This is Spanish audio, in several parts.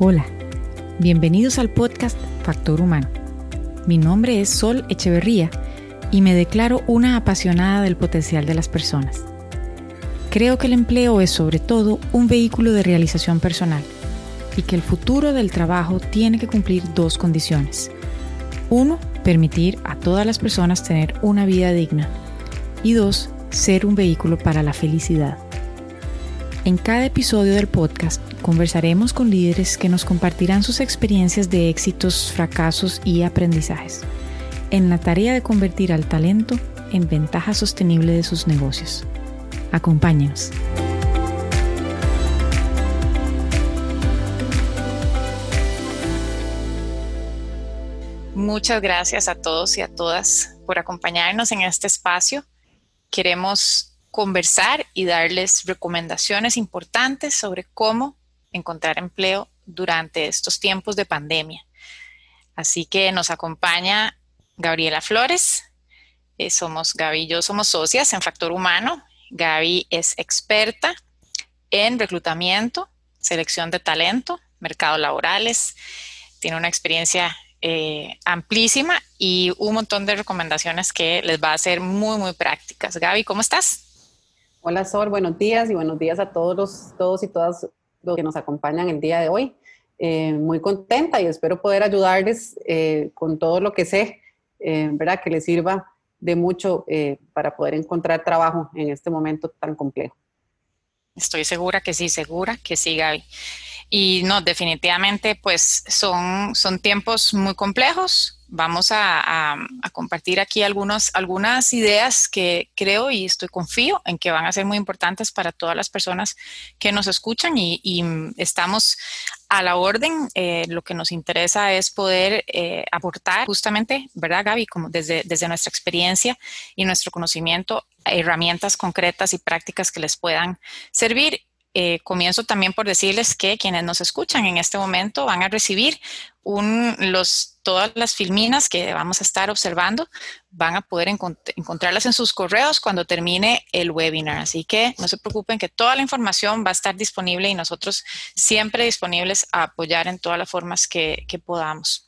Hola, bienvenidos al podcast Factor Humano. Mi nombre es Sol Echeverría y me declaro una apasionada del potencial de las personas. Creo que el empleo es sobre todo un vehículo de realización personal y que el futuro del trabajo tiene que cumplir dos condiciones. Uno, permitir a todas las personas tener una vida digna. Y dos, ser un vehículo para la felicidad. En cada episodio del podcast conversaremos con líderes que nos compartirán sus experiencias de éxitos, fracasos y aprendizajes en la tarea de convertir al talento en ventaja sostenible de sus negocios. Acompáñenos. Muchas gracias a todos y a todas por acompañarnos en este espacio. Queremos conversar y darles recomendaciones importantes sobre cómo encontrar empleo durante estos tiempos de pandemia. Así que nos acompaña Gabriela Flores. Eh, somos Gaby y yo somos socias en Factor Humano. Gaby es experta en reclutamiento, selección de talento, mercados laborales. Tiene una experiencia eh, amplísima y un montón de recomendaciones que les va a hacer muy, muy prácticas. Gaby, ¿cómo estás? Hola Sol, buenos días y buenos días a todos los, todos y todas los que nos acompañan el día de hoy. Eh, muy contenta y espero poder ayudarles eh, con todo lo que sé, eh, ¿verdad? Que les sirva de mucho para poder encontrar trabajo en este momento tan complejo. Estoy segura que sí, segura que sí, Gaby. Y no, definitivamente, pues son, son tiempos muy complejos, vamos a, compartir aquí algunos, algunas ideas que creo y estoy confío en que van a ser muy importantes para todas las personas que nos escuchan y, estamos a la orden. Eh, lo que nos interesa es poder eh, aportar justamente, ¿verdad, Gaby? Como desde, desde nuestra experiencia y nuestro conocimiento, herramientas concretas y prácticas que les puedan servir eh, comienzo también por decirles que quienes nos escuchan en este momento van a recibir un, los, todas las filminas que vamos a estar observando, van a poder encontrarlas en sus correos cuando termine el webinar. Así que no se preocupen que toda la información va a estar disponible y nosotros siempre disponibles a apoyar en todas las formas que podamos.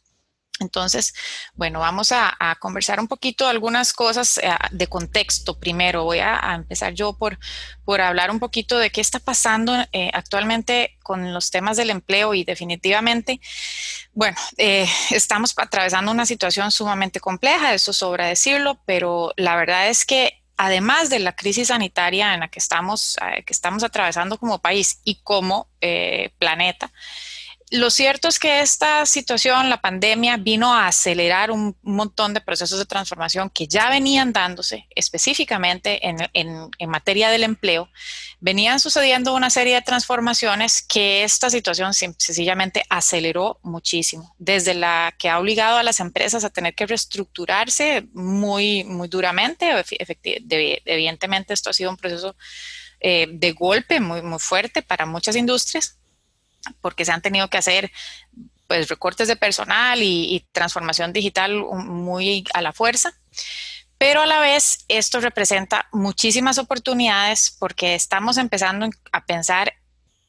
Entonces, bueno, vamos a, conversar un poquito algunas cosas eh, de contexto. Primero, voy a, empezar yo por, por, hablar un poquito de qué está pasando eh, actualmente con los temas del empleo y definitivamente, bueno, eh, estamos atravesando una situación sumamente compleja, eso sobra decirlo, pero la verdad es que además de la crisis sanitaria en la que estamos, que estamos atravesando como país y como planeta, lo cierto es que esta situación, la pandemia, vino a acelerar un montón de procesos de transformación que ya venían dándose específicamente en, materia del empleo. Venían sucediendo una serie de transformaciones que esta situación sencillamente aceleró muchísimo, desde la que ha obligado a las empresas a tener que reestructurarse muy, muy duramente. Evidentemente esto ha sido un proceso eh, de golpe muy, muy fuerte para muchas industrias porque se han tenido que hacer pues recortes de personal y, transformación digital muy a la fuerza. Pero a la vez esto representa muchísimas oportunidades porque estamos empezando a pensar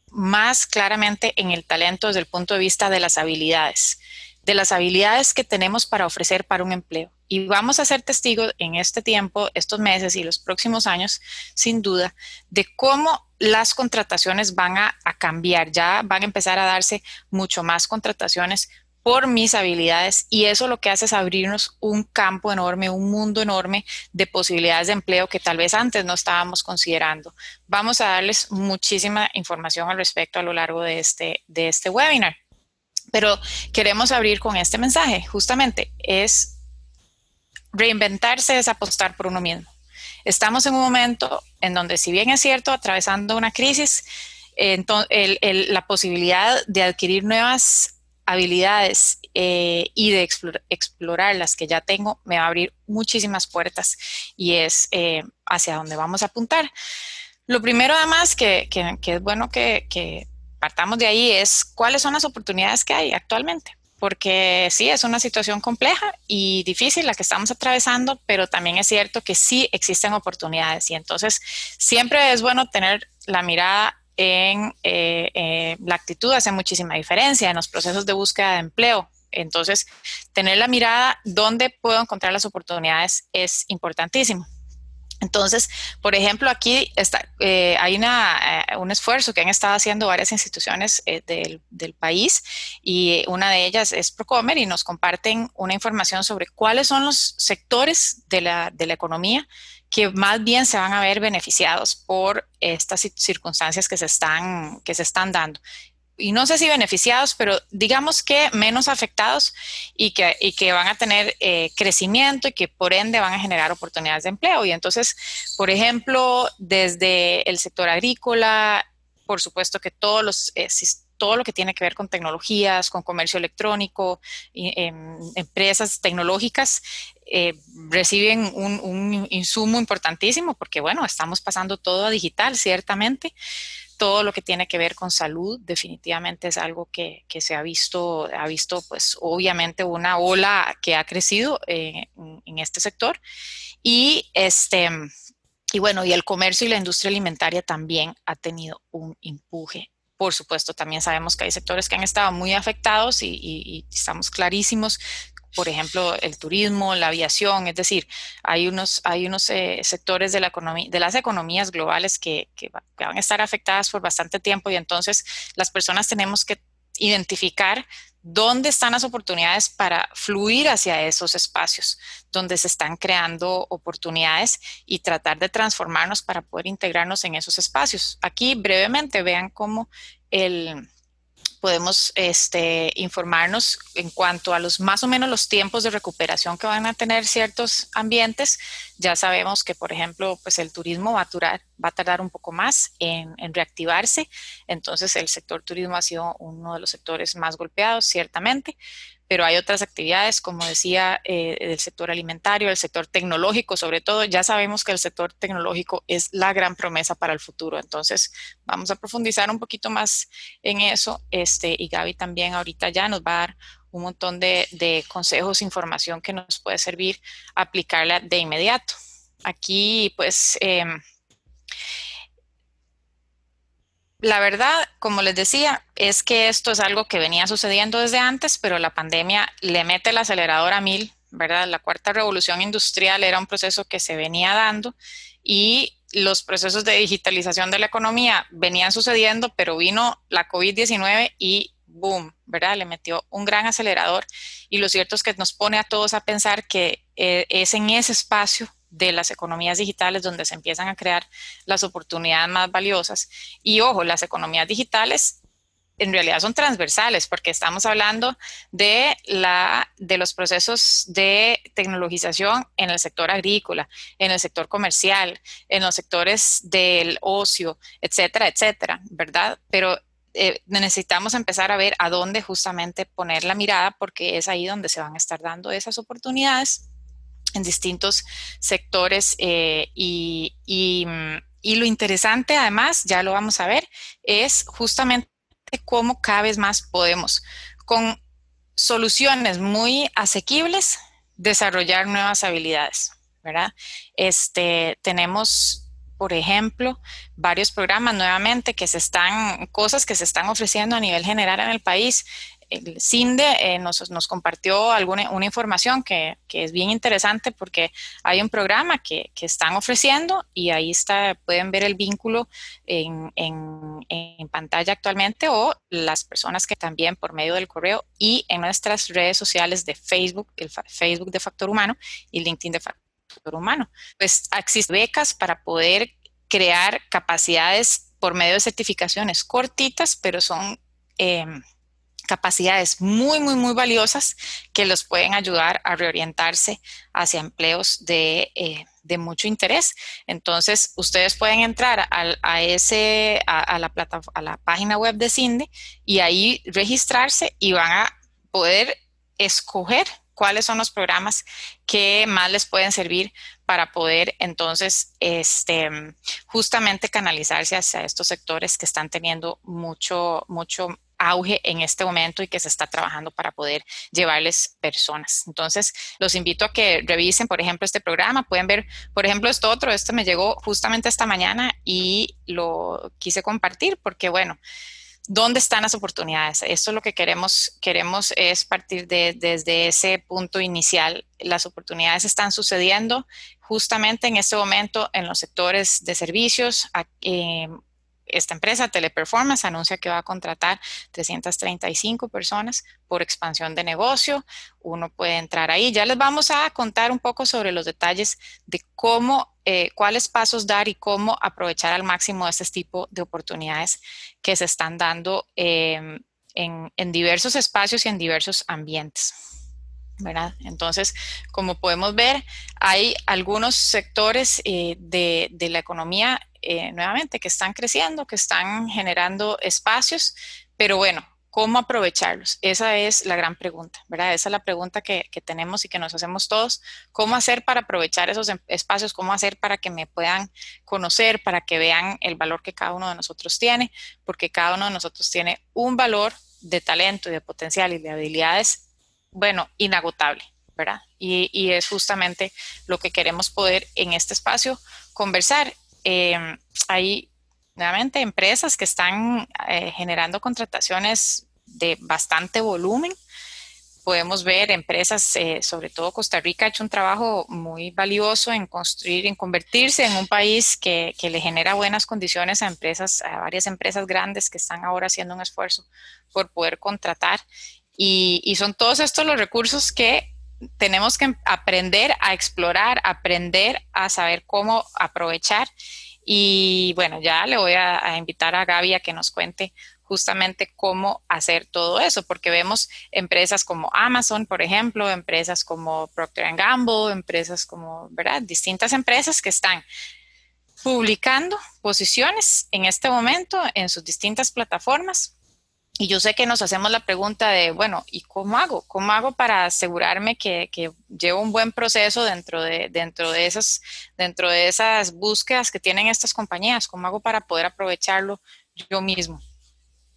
más claramente en el talento desde el punto de vista de las habilidades, de las habilidades que tenemos para ofrecer para un empleo. Y vamos a ser testigos en este tiempo, estos meses y los próximos años, sin duda, de cómo las contrataciones van a, cambiar, ya van a empezar a darse mucho más contrataciones por mis habilidades y eso lo que hace es abrirnos un campo enorme, un mundo enorme de posibilidades de empleo que tal vez antes no estábamos considerando. Vamos a darles muchísima información al respecto a lo largo de este, de este webinar. Pero queremos abrir con este mensaje, justamente, es reinventarse, es apostar por uno mismo. Estamos en un momento en donde, si bien es cierto, atravesando una crisis, la posibilidad de adquirir nuevas habilidades eh, y de explorar, las que ya tengo me va a abrir muchísimas puertas y es eh, hacia dónde vamos a apuntar. Lo primero además que, es bueno que partamos de ahí es cuáles son las oportunidades que hay actualmente porque sí, es una situación compleja y difícil la que estamos atravesando, pero también es cierto que sí existen oportunidades y entonces siempre es bueno tener la mirada en eh, la actitud hace muchísima diferencia en los procesos de búsqueda de empleo. Entonces, tener la mirada dónde puedo encontrar las oportunidades es importantísimo. Entonces, por ejemplo, aquí está, eh, hay una, eh, un esfuerzo que han estado haciendo varias instituciones eh, del, del, país y una de ellas es Procomer y nos comparten una información sobre cuáles son los sectores de la, de la economía que más bien se van a ver beneficiados por estas circunstancias que se están, que se están dando y no sé si beneficiados, pero digamos que menos afectados y que, y que van a tener eh, crecimiento y que por ende van a generar oportunidades de empleo. Y entonces, por ejemplo, desde el sector agrícola, por supuesto que todos los, eh, todo lo que tiene que ver con tecnologías, con comercio electrónico, em, empresas tecnológicas, eh, reciben un, un insumo importantísimo porque, bueno, estamos pasando todo a digital, ciertamente todo lo que tiene que ver con salud definitivamente es algo que, se ha visto, ha visto pues obviamente una ola que ha crecido eh, en, este sector y este y bueno, y el comercio y la industria alimentaria también ha tenido un empuje. Por supuesto, también sabemos que hay sectores que han estado muy afectados y estamos clarísimos por ejemplo, el turismo, la aviación, es decir, hay unos, hay unos eh, sectores de, la economía, de las economías globales que, van a estar afectadas por bastante tiempo y entonces las personas tenemos que identificar dónde están las oportunidades para fluir hacia esos espacios, donde se están creando oportunidades y tratar de transformarnos para poder integrarnos en esos espacios. Aquí brevemente vean cómo el, podemos este, informarnos en cuanto a los más o menos los tiempos de recuperación que van a tener ciertos ambientes. Ya sabemos que, por ejemplo, pues el turismo va a, durar, va a tardar un poco más en, en reactivarse. Entonces, el sector turismo ha sido uno de los sectores más golpeados, ciertamente pero hay otras actividades, como decía, eh, del sector alimentario, el sector tecnológico, sobre todo. Ya sabemos que el sector tecnológico es la gran promesa para el futuro. Entonces, vamos a profundizar un poquito más en eso. Este, y Gaby también ahorita ya nos va a dar un montón de, de consejos, información que nos puede servir aplicarla de inmediato. Aquí, pues, eh, la verdad, como les decía, es que esto es algo que venía sucediendo desde antes, pero la pandemia le mete el acelerador a mil, ¿verdad? La cuarta revolución industrial era un proceso que se venía dando y los procesos de digitalización de la economía venían sucediendo, pero vino la COVID-19 y boom, ¿verdad? Le metió un gran acelerador y lo cierto es que nos pone a todos a pensar que eh, es en ese espacio de las economías digitales donde se empiezan a crear las oportunidades más valiosas. Y ojo, las economías digitales en realidad son transversales porque estamos hablando de, la, de los procesos de tecnologización en el sector agrícola, en el sector comercial, en los sectores del ocio, etcétera, etcétera, ¿verdad? Pero eh, necesitamos empezar a ver a dónde justamente poner la mirada porque es ahí donde se van a estar dando esas oportunidades en distintos sectores eh, y, mm, y, lo interesante además, ya lo vamos a ver, es justamente cómo cada vez más podemos con soluciones muy asequibles desarrollar nuevas habilidades, ¿verdad? Este, tenemos por ejemplo, varios programas nuevamente que se están, cosas que se están ofreciendo a nivel general en el país el CINDE eh, nos, compartió alguna una información que, es bien interesante porque hay un programa que, están ofreciendo y ahí está, pueden ver el vínculo en, pantalla actualmente o las personas que también por medio del correo y en nuestras redes sociales de Facebook, el Facebook de Factor Humano y LinkedIn de Factor Humano. Pues existen becas para poder crear capacidades por medio de certificaciones cortitas, pero son... Eh, capacidades muy, muy, muy valiosas que los pueden ayudar a reorientarse hacia empleos de, eh, de mucho interés. Entonces, ustedes pueden entrar a, a ese, a, la plata, a la página web de CINDE y ahí registrarse y van a poder escoger cuáles son los programas que más les pueden servir para poder entonces este, justamente canalizarse hacia estos sectores que están teniendo mucho, mucho auge en este momento y que se está trabajando para poder llevarles personas. Entonces, los invito a que revisen, por ejemplo, este programa. Pueden ver, por ejemplo, esto otro, este me llegó justamente esta mañana y lo quise compartir porque, bueno, ¿Dónde están las oportunidades? Esto es lo que queremos, queremos es partir de, desde ese punto inicial. Las oportunidades están sucediendo justamente en este momento en los sectores de servicios, eh, esta empresa, Teleperformance, anuncia que va a contratar 335 personas por expansión de negocio. Uno puede entrar ahí. Ya les vamos a contar un poco sobre los detalles de cómo, eh, cuáles pasos dar y cómo aprovechar al máximo este tipo de oportunidades que se están dando em, en, diversos espacios y en diversos ambientes. ¿verdad? Entonces, como podemos ver, hay algunos sectores eh, de, de, la economía eh, nuevamente, que están creciendo, que están generando espacios, pero bueno, ¿cómo aprovecharlos? Esa es la gran pregunta, ¿verdad? Esa es la pregunta que, tenemos y que nos hacemos todos. ¿Cómo hacer para aprovechar esos em, espacios? ¿Cómo hacer para que me puedan conocer, para que vean el valor que cada uno de nosotros tiene? Porque cada uno de nosotros tiene un valor de talento y de potencial y de habilidades, bueno, inagotable. ¿verdad? Y, y es justamente lo que queremos poder en este espacio conversar eh, hay nuevamente empresas que están eh, generando contrataciones de bastante volumen. Podemos ver empresas, eh, sobre todo Costa Rica ha hecho un trabajo muy valioso en construir, en convertirse en un país que, le genera buenas condiciones a empresas, a varias empresas grandes que están ahora haciendo un esfuerzo por poder contratar. Y son todos estos los recursos que tenemos que aprender a explorar, aprender a saber cómo aprovechar. Y bueno, ya le voy a, invitar a Gaby a que nos cuente justamente cómo hacer todo eso, porque vemos empresas como Amazon, por ejemplo, empresas como Procter Gamble, empresas como, ¿verdad? Distintas empresas que están publicando posiciones en este momento en sus distintas plataformas y yo sé que nos hacemos la pregunta de, bueno, ¿y cómo hago? ¿Cómo hago para asegurarme que, llevo un buen proceso dentro de, dentro, de esas, dentro de esas búsquedas que tienen estas compañías? ¿Cómo hago para poder aprovecharlo yo mismo?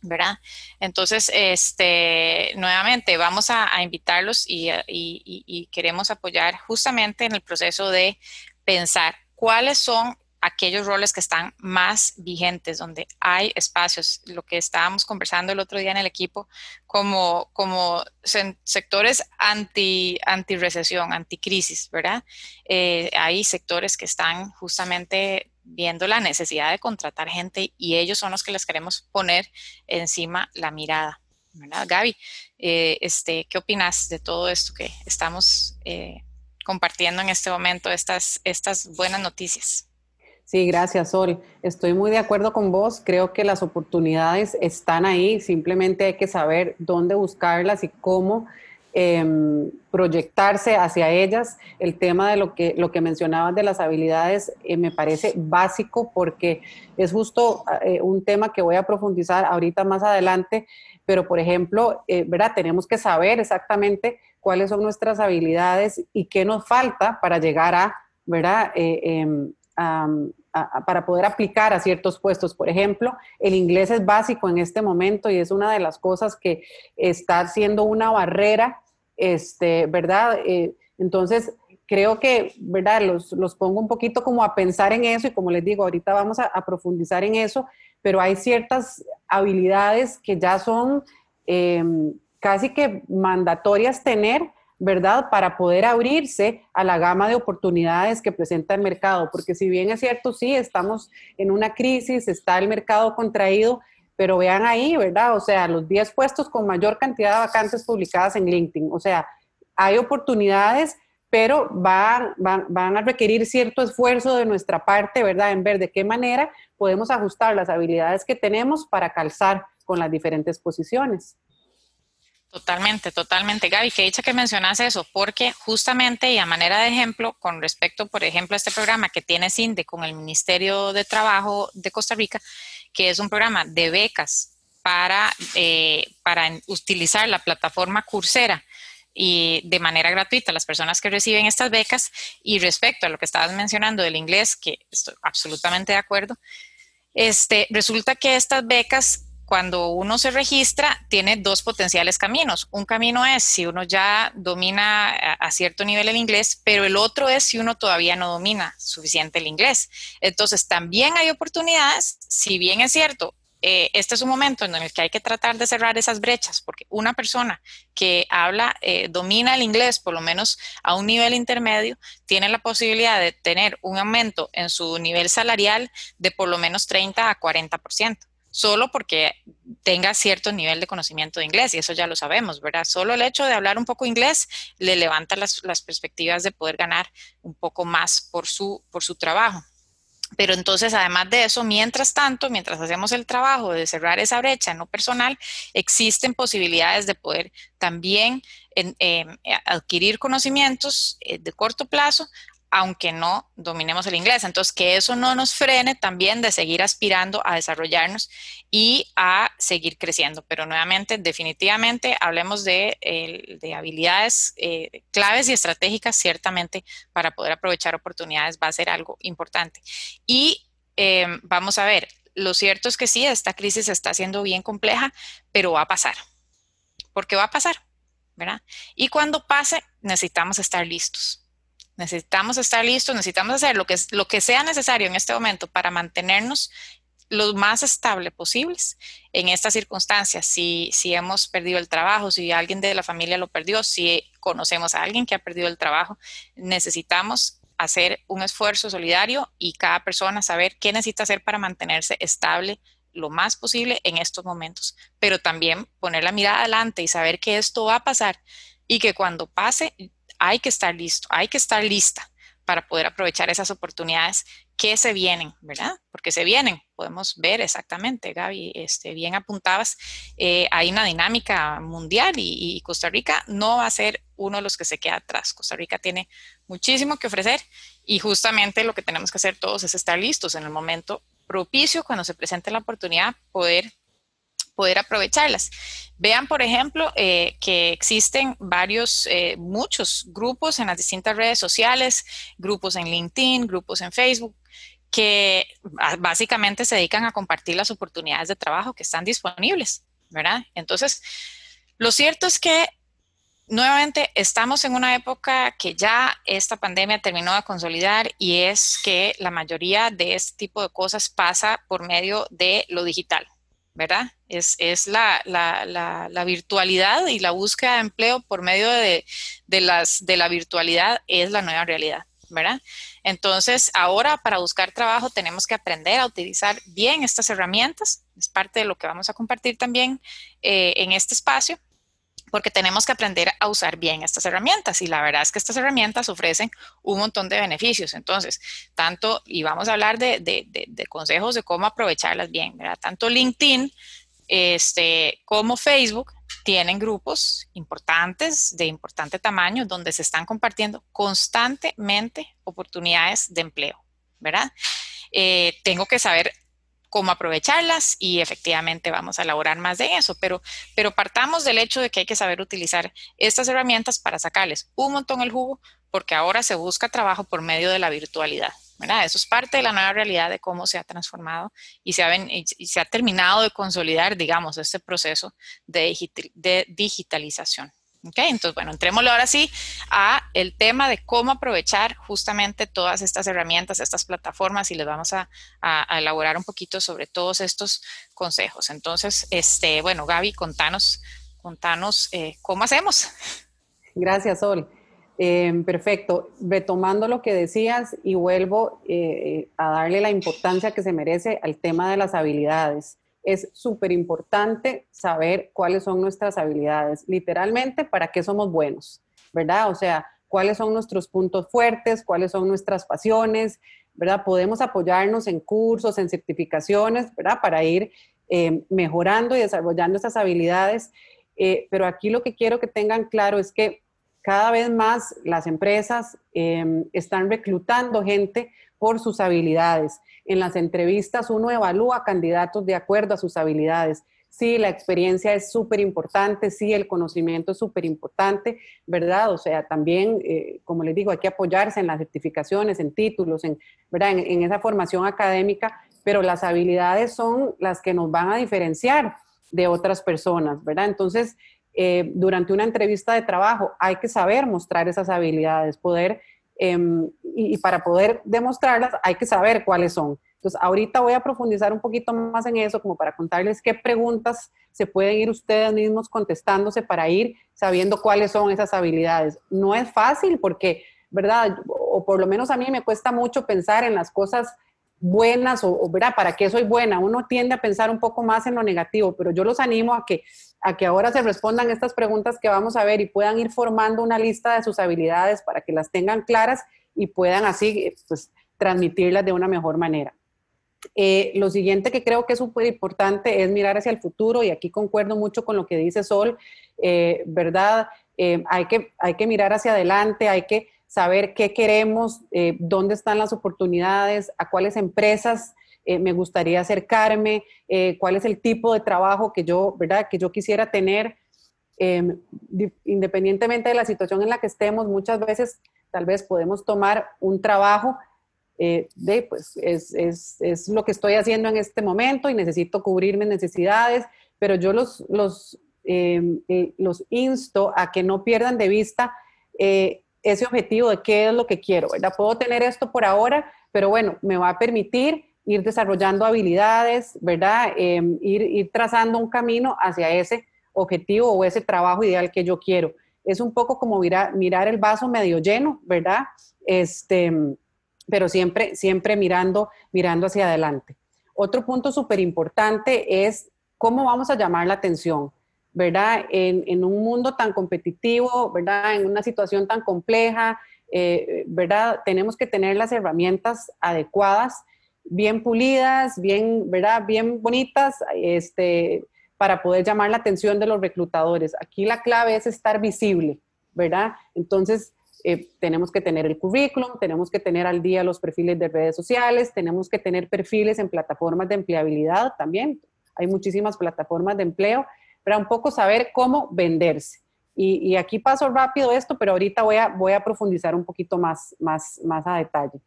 ¿verdad? Entonces, este, nuevamente, vamos a, invitarlos y, y, queremos apoyar justamente en el proceso de pensar cuáles son aquellos roles que están más vigentes, donde hay espacios, lo que estábamos conversando el otro día en el equipo, como, como sectores anti, anti recesión, anti crisis, ¿verdad? Eh, hay sectores que están justamente viendo la necesidad de contratar gente y ellos son los que les queremos poner encima la mirada. Gaby, eh, este, ¿qué opinas de todo esto que estamos eh, compartiendo en este momento, estas, estas buenas noticias? Sí, gracias, Sol. Estoy muy de acuerdo con vos. Creo que las oportunidades están ahí. Simplemente hay que saber dónde buscarlas y cómo em, proyectarse hacia ellas. El tema de lo que, lo que mencionabas de las habilidades eh, me parece básico porque es justo eh, un tema que voy a profundizar ahorita más adelante. Pero, por ejemplo, eh, ¿verdad? tenemos que saber exactamente cuáles son nuestras habilidades y qué nos falta para llegar a, ¿verdad? Para poder aplicar a ciertos puestos. Por ejemplo, el inglés es básico en este momento y es una de las cosas que está siendo una barrera, este, ¿verdad? Eh, entonces, creo que, ¿verdad? Los, los, pongo un poquito como a pensar en eso y como les digo, ahorita vamos a, profundizar en eso, pero hay ciertas habilidades que ya son em, casi que mandatorias tener ¿verdad? Para poder abrirse a la gama de oportunidades que presenta el mercado, porque si bien es cierto, sí, estamos en una crisis, está el mercado contraído, pero vean ahí, ¿verdad? O sea, los 10 puestos con mayor cantidad de vacantes publicadas en LinkedIn, o sea, hay oportunidades, pero van, van, van a requerir cierto esfuerzo de nuestra parte, ¿verdad? En ver de qué manera podemos ajustar las habilidades que tenemos para calzar con las diferentes posiciones. Totalmente, totalmente. Gaby, que dicha que mencionas eso, porque justamente y a manera de ejemplo, con respecto, por ejemplo, a este programa que tiene CINDE con el Ministerio de Trabajo de Costa Rica, que es un programa de becas para, eh, para utilizar la plataforma Coursera y de manera gratuita las personas que reciben estas becas. Y respecto a lo que estabas mencionando del inglés, que estoy absolutamente de acuerdo, este, resulta que estas becas cuando uno se registra, tiene dos potenciales caminos. Un camino es si uno ya domina a, cierto nivel el inglés, pero el otro es si uno todavía no domina suficiente el inglés. Entonces, también hay oportunidades, si bien es cierto, eh, este es un momento en el que hay que tratar de cerrar esas brechas, porque una persona que habla, eh, domina el inglés, por lo menos a un nivel intermedio, tiene la posibilidad de tener un aumento en su nivel salarial de por lo menos 30 a 40% solo porque tenga cierto nivel de conocimiento de inglés, y eso ya lo sabemos, ¿verdad? Solo el hecho de hablar un poco inglés le levanta las, perspectivas de poder ganar un poco más por su, trabajo. Pero entonces, además de eso, mientras tanto, mientras hacemos el trabajo de cerrar esa brecha en lo personal, existen posibilidades de poder también em, adquirir conocimientos eh, de corto plazo aunque no dominemos el inglés. Entonces, que eso no nos frene también de seguir aspirando a desarrollarnos y a seguir creciendo. Pero nuevamente, definitivamente, hablemos de, habilidades eh, claves y estratégicas, ciertamente, para poder aprovechar oportunidades va a ser algo importante. Y em, vamos a ver, lo cierto es que sí, esta crisis está siendo bien compleja, pero va a pasar. ¿Por qué va a pasar? ¿verdad? Y cuando pase, necesitamos estar listos Necesitamos estar listos, necesitamos hacer lo que, lo que sea necesario en este momento para mantenernos lo más estable posibles en estas circunstancias. Si, si hemos perdido el trabajo, si alguien de la familia lo perdió, si conocemos a alguien que ha perdido el trabajo, necesitamos hacer un esfuerzo solidario y cada persona saber qué necesita hacer para mantenerse estable lo más posible en estos momentos, pero también poner la mirada adelante y saber que esto va a pasar y que cuando pase hay que estar listo, hay que estar lista para poder aprovechar esas oportunidades que se vienen, ¿verdad? Porque se vienen, podemos ver exactamente, Gaby, este, bien apuntabas, eh, hay una dinámica mundial y, Costa Rica no va a ser uno de los que se queda atrás. Costa Rica tiene muchísimo que ofrecer y justamente lo que tenemos que hacer todos es estar listos en el momento propicio, cuando se presente la oportunidad, poder poder aprovecharlas. Vean, por ejemplo, eh, que existen varios, eh, muchos grupos en las distintas redes sociales, grupos en LinkedIn, grupos en Facebook, que básicamente se dedican a compartir las oportunidades de trabajo que están disponibles, ¿verdad? Entonces, lo cierto es que nuevamente estamos en una época que ya esta pandemia terminó de consolidar y es que la mayoría de este tipo de cosas pasa por medio de lo digital. ¿Verdad? Es, la, virtualidad y la búsqueda de empleo por medio de, las, de la virtualidad es la nueva realidad, ¿verdad? Entonces, ahora para buscar trabajo tenemos que aprender a utilizar bien estas herramientas. Es parte de lo que vamos a compartir también eh, en este espacio porque tenemos que aprender a usar bien estas herramientas y la verdad es que estas herramientas ofrecen un montón de beneficios. Entonces, tanto, y vamos a hablar de, consejos de cómo aprovecharlas bien, ¿verdad? Tanto LinkedIn este, como Facebook tienen grupos importantes, de importante tamaño, donde se están compartiendo constantemente oportunidades de empleo, ¿verdad? Eh, tengo que saber cómo aprovecharlas y efectivamente vamos a elaborar más de eso, pero, pero partamos del hecho de que hay que saber utilizar estas herramientas para sacarles un montón el jugo, porque ahora se busca trabajo por medio de la virtualidad. ¿verdad? Eso es parte de la nueva realidad de cómo se ha transformado y se ha, y se ha terminado de consolidar, digamos, este proceso de, de digitalización. Ok, entonces, bueno, entrémosle ahora sí a el tema de cómo aprovechar justamente todas estas herramientas, estas plataformas y les vamos a, elaborar un poquito sobre todos estos consejos. Entonces, este, bueno, Gaby, contanos, contanos eh, cómo hacemos. Gracias, Sol. Eh, perfecto. Retomando lo que decías y vuelvo eh, a darle la importancia que se merece al tema de las habilidades es súper importante saber cuáles son nuestras habilidades, literalmente, para qué somos buenos, ¿verdad? O sea, cuáles son nuestros puntos fuertes, cuáles son nuestras pasiones, ¿verdad? Podemos apoyarnos en cursos, en certificaciones, ¿verdad? Para ir eh, mejorando y desarrollando esas habilidades. Eh, pero aquí lo que quiero que tengan claro es que cada vez más las empresas eh, están reclutando gente por sus habilidades. En las entrevistas uno evalúa candidatos de acuerdo a sus habilidades. Sí, la experiencia es súper importante, sí, el conocimiento es súper importante, ¿verdad? O sea, también, eh, como les digo, hay que apoyarse en las certificaciones, en títulos, en, ¿verdad? En, esa formación académica, pero las habilidades son las que nos van a diferenciar de otras personas, ¿verdad? Entonces, eh, durante una entrevista de trabajo hay que saber mostrar esas habilidades, poder, em, y, para poder demostrarlas hay que saber cuáles son. Entonces, ahorita voy a profundizar un poquito más en eso, como para contarles qué preguntas se pueden ir ustedes mismos contestándose para ir sabiendo cuáles son esas habilidades. No es fácil porque, ¿verdad? O por lo menos a mí me cuesta mucho pensar en las cosas buenas o, ¿verdad? ¿Para qué soy buena? Uno tiende a pensar un poco más en lo negativo, pero yo los animo a que, a que ahora se respondan estas preguntas que vamos a ver y puedan ir formando una lista de sus habilidades para que las tengan claras y puedan así pues, transmitirlas de una mejor manera. Eh, lo siguiente que creo que es súper importante es mirar hacia el futuro y aquí concuerdo mucho con lo que dice Sol, eh, ¿verdad? Eh, hay, que, hay que mirar hacia adelante, hay que saber qué queremos, eh, dónde están las oportunidades, a cuáles empresas eh, me gustaría acercarme, eh, cuál es el tipo de trabajo que yo, ¿verdad? Que yo quisiera tener. Em, independientemente de la situación en la que estemos, muchas veces tal vez podemos tomar un trabajo de, pues, es, es, es, lo que estoy haciendo en este momento y necesito cubrir mis necesidades, pero yo los, los, em, los insto a que no pierdan de vista ese objetivo de qué es lo que quiero, ¿verdad? Puedo tener esto por ahora, pero bueno, me va a permitir ir desarrollando habilidades, ¿verdad? Em, ir, trazando un camino hacia ese objetivo o ese trabajo ideal que yo quiero. Es un poco como mirar, mirar el vaso medio lleno, ¿verdad? Este, pero siempre, siempre mirando, mirando hacia adelante. Otro punto súper importante es cómo vamos a llamar la atención. ¿Verdad? En, un mundo tan competitivo, ¿verdad? En una situación tan compleja, eh, ¿verdad? Tenemos que tener las herramientas adecuadas, bien pulidas, bien, ¿verdad? Bien bonitas, este, para poder llamar la atención de los reclutadores. Aquí la clave es estar visible, ¿verdad? Entonces, eh, tenemos que tener el currículum, tenemos que tener al día los perfiles de redes sociales, tenemos que tener perfiles en plataformas de empleabilidad también. Hay muchísimas plataformas de empleo para un poco saber cómo venderse. Y, aquí paso rápido esto, pero ahorita voy a, voy a profundizar un poquito más, más, más a detalle.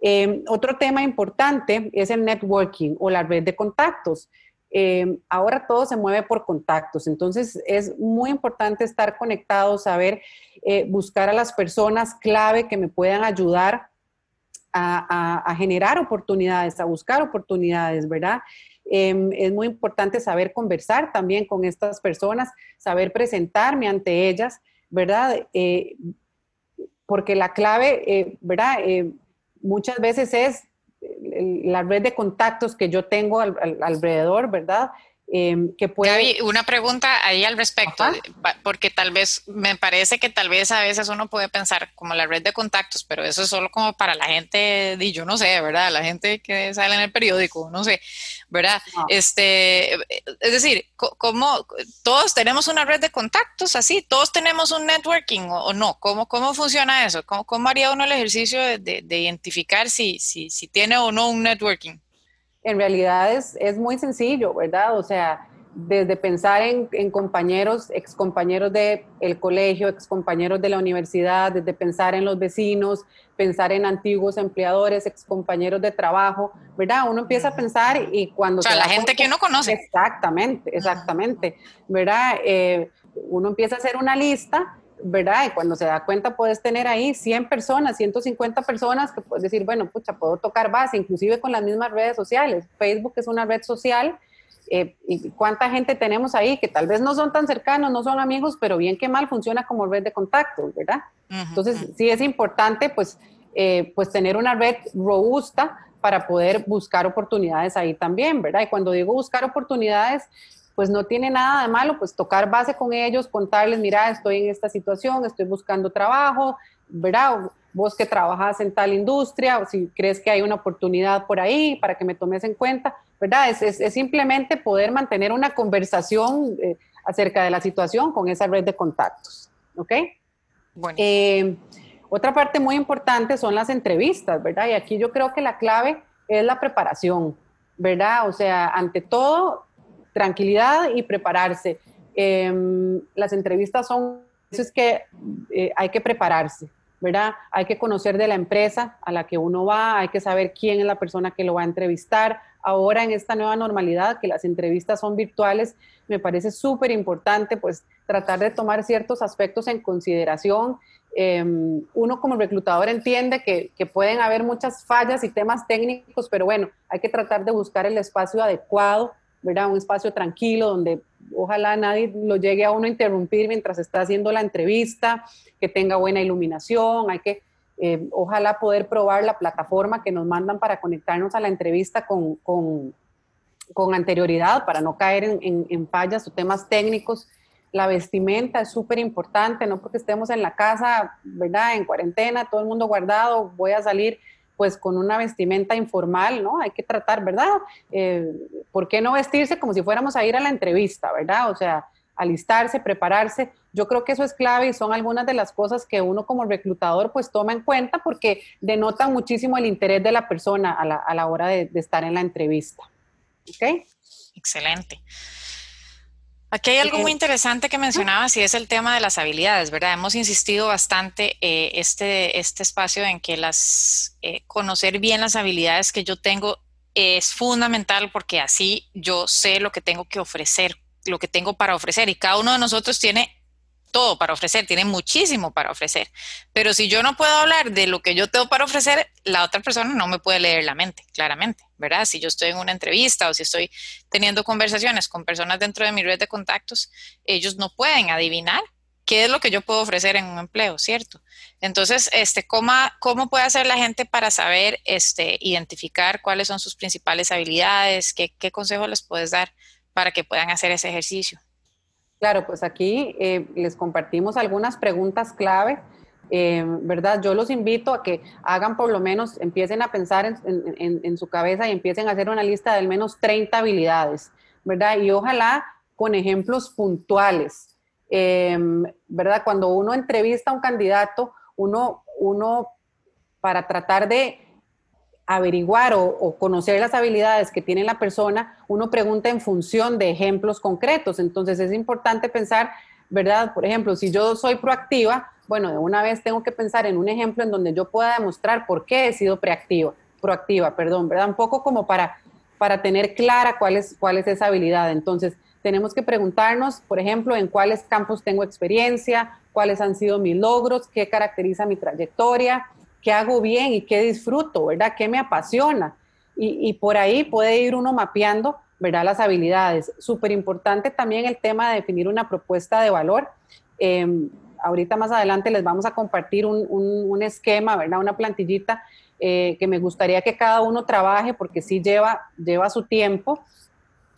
Em, otro tema importante es el networking o la red de contactos. Em, ahora todo se mueve por contactos, entonces es muy importante estar conectados, saber eh, buscar a las personas clave que me puedan ayudar a, a, generar oportunidades, a buscar oportunidades, ¿verdad? Em, es muy importante saber conversar también con estas personas, saber presentarme ante ellas, ¿verdad? Eh, porque la clave, eh, ¿verdad? Eh, muchas veces es la red de contactos que yo tengo alrededor, ¿verdad? Que puede... una pregunta ahí al respecto, porque tal vez, me parece que tal vez a veces uno puede pensar como la red de contactos, pero eso es solo como para la gente, y yo no sé, ¿verdad? La gente que sale en el periódico, no sé, ¿verdad? Este, es decir, como todos tenemos una red de contactos así, todos tenemos un networking o, no, ¿Cómo, ¿cómo funciona eso? ¿Cómo, ¿Cómo, haría uno el ejercicio de, de identificar si, si, si tiene o no un networking? En realidad es, es muy sencillo, ¿verdad? O sea, desde pensar en, en compañeros, excompañeros del el colegio, excompañeros de la universidad, desde pensar en los vecinos, pensar en antiguos empleadores, excompañeros de trabajo, ¿verdad? Uno empieza a pensar y cuando... O sea, la gente que uno conoce. Exactamente, exactamente, ¿verdad? Eh, uno empieza a hacer una lista ¿verdad? Y cuando se da cuenta puedes tener ahí 100 personas, 150 personas que puedes decir, bueno, pucha, puedo tocar base, inclusive con las mismas redes sociales. Facebook es una red social eh, y cuánta gente tenemos ahí que tal vez no son tan cercanos, no son amigos, pero bien que mal funciona como red de contactos, ¿verdad? Entonces, sí es importante pues, eh, pues tener una red robusta para poder buscar oportunidades ahí también, ¿verdad? Y cuando digo buscar oportunidades, pues no tiene nada de malo, pues tocar base con ellos, contarles, mira, estoy en esta situación, estoy buscando trabajo, ¿verdad? Vos que trabajas en tal industria, o si crees que hay una oportunidad por ahí para que me tomes en cuenta, ¿verdad? Es, es, simplemente poder mantener una conversación eh, acerca de la situación con esa red de contactos, ¿ok? Bueno. Eh, otra parte muy importante son las entrevistas, ¿verdad? Y aquí yo creo que la clave es la preparación, ¿verdad? O sea, ante todo, tranquilidad y prepararse. Em, las entrevistas son, eso es que eh, hay que prepararse, ¿verdad? Hay que conocer de la empresa a la que uno va, hay que saber quién es la persona que lo va a entrevistar, ahora en esta nueva normalidad, que las entrevistas son virtuales, me parece súper importante pues tratar de tomar ciertos aspectos en consideración. Em, uno como reclutador entiende que, que, pueden haber muchas fallas y temas técnicos, pero bueno, hay que tratar de buscar el espacio adecuado, ¿verdad? Un espacio tranquilo donde ojalá nadie lo llegue a uno a interrumpir mientras está haciendo la entrevista, que tenga buena iluminación, hay que eh, ojalá poder probar la plataforma que nos mandan para conectarnos a la entrevista con, con, con anterioridad para no caer en, fallas o temas técnicos. La vestimenta es súper importante, no porque estemos en la casa, ¿verdad? En cuarentena, todo el mundo guardado, voy a salir pues con una vestimenta informal, ¿no? Hay que tratar, ¿verdad? Eh, ¿Por qué no vestirse como si fuéramos a ir a la entrevista, ¿verdad? O sea, alistarse, prepararse. Yo creo que eso es clave y son algunas de las cosas que uno como reclutador pues toma en cuenta porque denotan muchísimo el interés de la persona a la, a la hora de, de, estar en la entrevista. ¿Ok? Excelente. Aquí hay algo muy interesante que mencionabas y es el tema de las habilidades, ¿verdad? Hemos insistido bastante eh, este, este espacio en que las eh, conocer bien las habilidades que yo tengo es fundamental porque así yo sé lo que tengo que ofrecer, lo que tengo para ofrecer y cada uno de nosotros tiene todo para ofrecer, tiene muchísimo para ofrecer. Pero si yo no puedo hablar de lo que yo tengo para ofrecer, la otra persona no me puede leer la mente, claramente, ¿verdad? Si yo estoy en una entrevista o si estoy teniendo conversaciones con personas dentro de mi red de contactos, ellos no pueden adivinar qué es lo que yo puedo ofrecer en un empleo, ¿cierto? Entonces, este, ¿cómo, cómo puede hacer la gente para saber, este, identificar cuáles son sus principales habilidades? ¿Qué, qué consejos les puedes dar para que puedan hacer ese ejercicio? Claro, pues aquí eh, les compartimos algunas preguntas clave, eh, ¿verdad? Yo los invito a que hagan por lo menos, empiecen a pensar en, su cabeza y empiecen a hacer una lista de al menos 30 habilidades, ¿verdad? Y ojalá con ejemplos puntuales, eh, ¿verdad? Cuando uno entrevista a un candidato, uno, uno para tratar de averiguar o, conocer las habilidades que tiene la persona, uno pregunta en función de ejemplos concretos. Entonces es importante pensar, ¿verdad? Por ejemplo, si yo soy proactiva, bueno, de una vez tengo que pensar en un ejemplo en donde yo pueda demostrar por qué he sido proactiva, proactiva, perdón, ¿verdad? Un poco como para, para tener clara cuál es, cuál es esa habilidad. Entonces, tenemos que preguntarnos, por ejemplo, en cuáles campos tengo experiencia, cuáles han sido mis logros, qué caracteriza mi trayectoria, qué hago bien y qué disfruto, ¿verdad? ¿Qué me apasiona? Y, por ahí puede ir uno mapeando, ¿verdad? Las habilidades. Súper importante también el tema de definir una propuesta de valor. Em, ahorita más adelante les vamos a compartir un, esquema, ¿verdad? Una plantillita eh, que me gustaría que cada uno trabaje porque sí lleva, lleva su tiempo,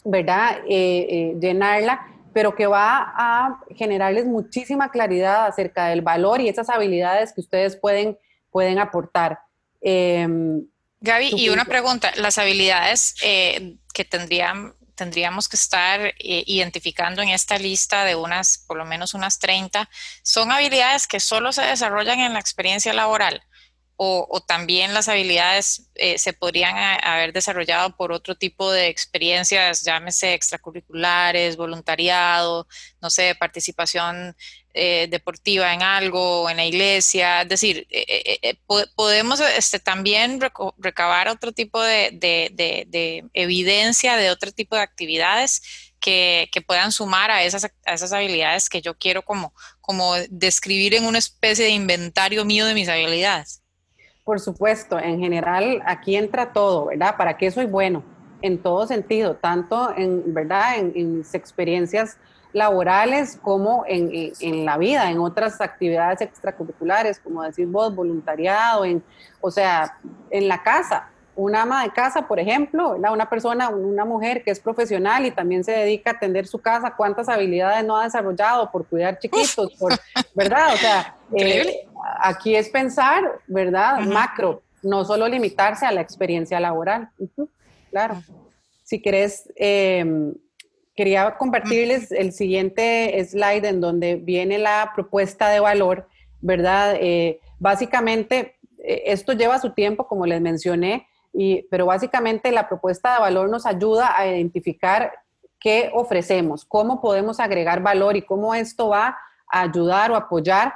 ¿verdad? Eh, eh, llenarla pero que va a generarles muchísima claridad acerca del valor y esas habilidades que ustedes pueden pueden aportar. Em, Gaby, y una pregunta, las habilidades eh, que tendrían, tendríamos que estar eh, identificando en esta lista de unas, por lo menos unas 30, ¿son habilidades que solo se desarrollan en la experiencia laboral? O, también las habilidades eh, se podrían haber desarrollado por otro tipo de experiencias, llámese extracurriculares, voluntariado, no sé, participación eh, deportiva en algo, en la iglesia, es decir, eh, podemos este, también recabar otro tipo de, de, evidencia de otro tipo de actividades que, que, puedan sumar a esas, a esas habilidades que yo quiero como, como describir en una especie de inventario mío de mis habilidades. Por supuesto, en general aquí entra todo, ¿verdad? ¿Para qué soy bueno? En todo sentido, tanto en, ¿verdad? En, mis experiencias laborales como en, en, la vida, en otras actividades extracurriculares, como decir vos, voluntariado, en, o sea, en la casa una ama de casa, por ejemplo, una persona, una mujer que es profesional y también se dedica a atender su casa, cuántas habilidades no ha desarrollado por cuidar chiquitos, por, ¿verdad? O sea, eh, aquí es pensar, ¿verdad? Macro, no solo limitarse a la experiencia laboral. claro. Si querés, em, quería compartirles el siguiente slide en donde viene la propuesta de valor, ¿verdad? Eh, básicamente, eh, esto lleva su tiempo, como les mencioné, pero básicamente la propuesta de valor nos ayuda a identificar qué ofrecemos, cómo podemos agregar valor y cómo esto va a ayudar o apoyar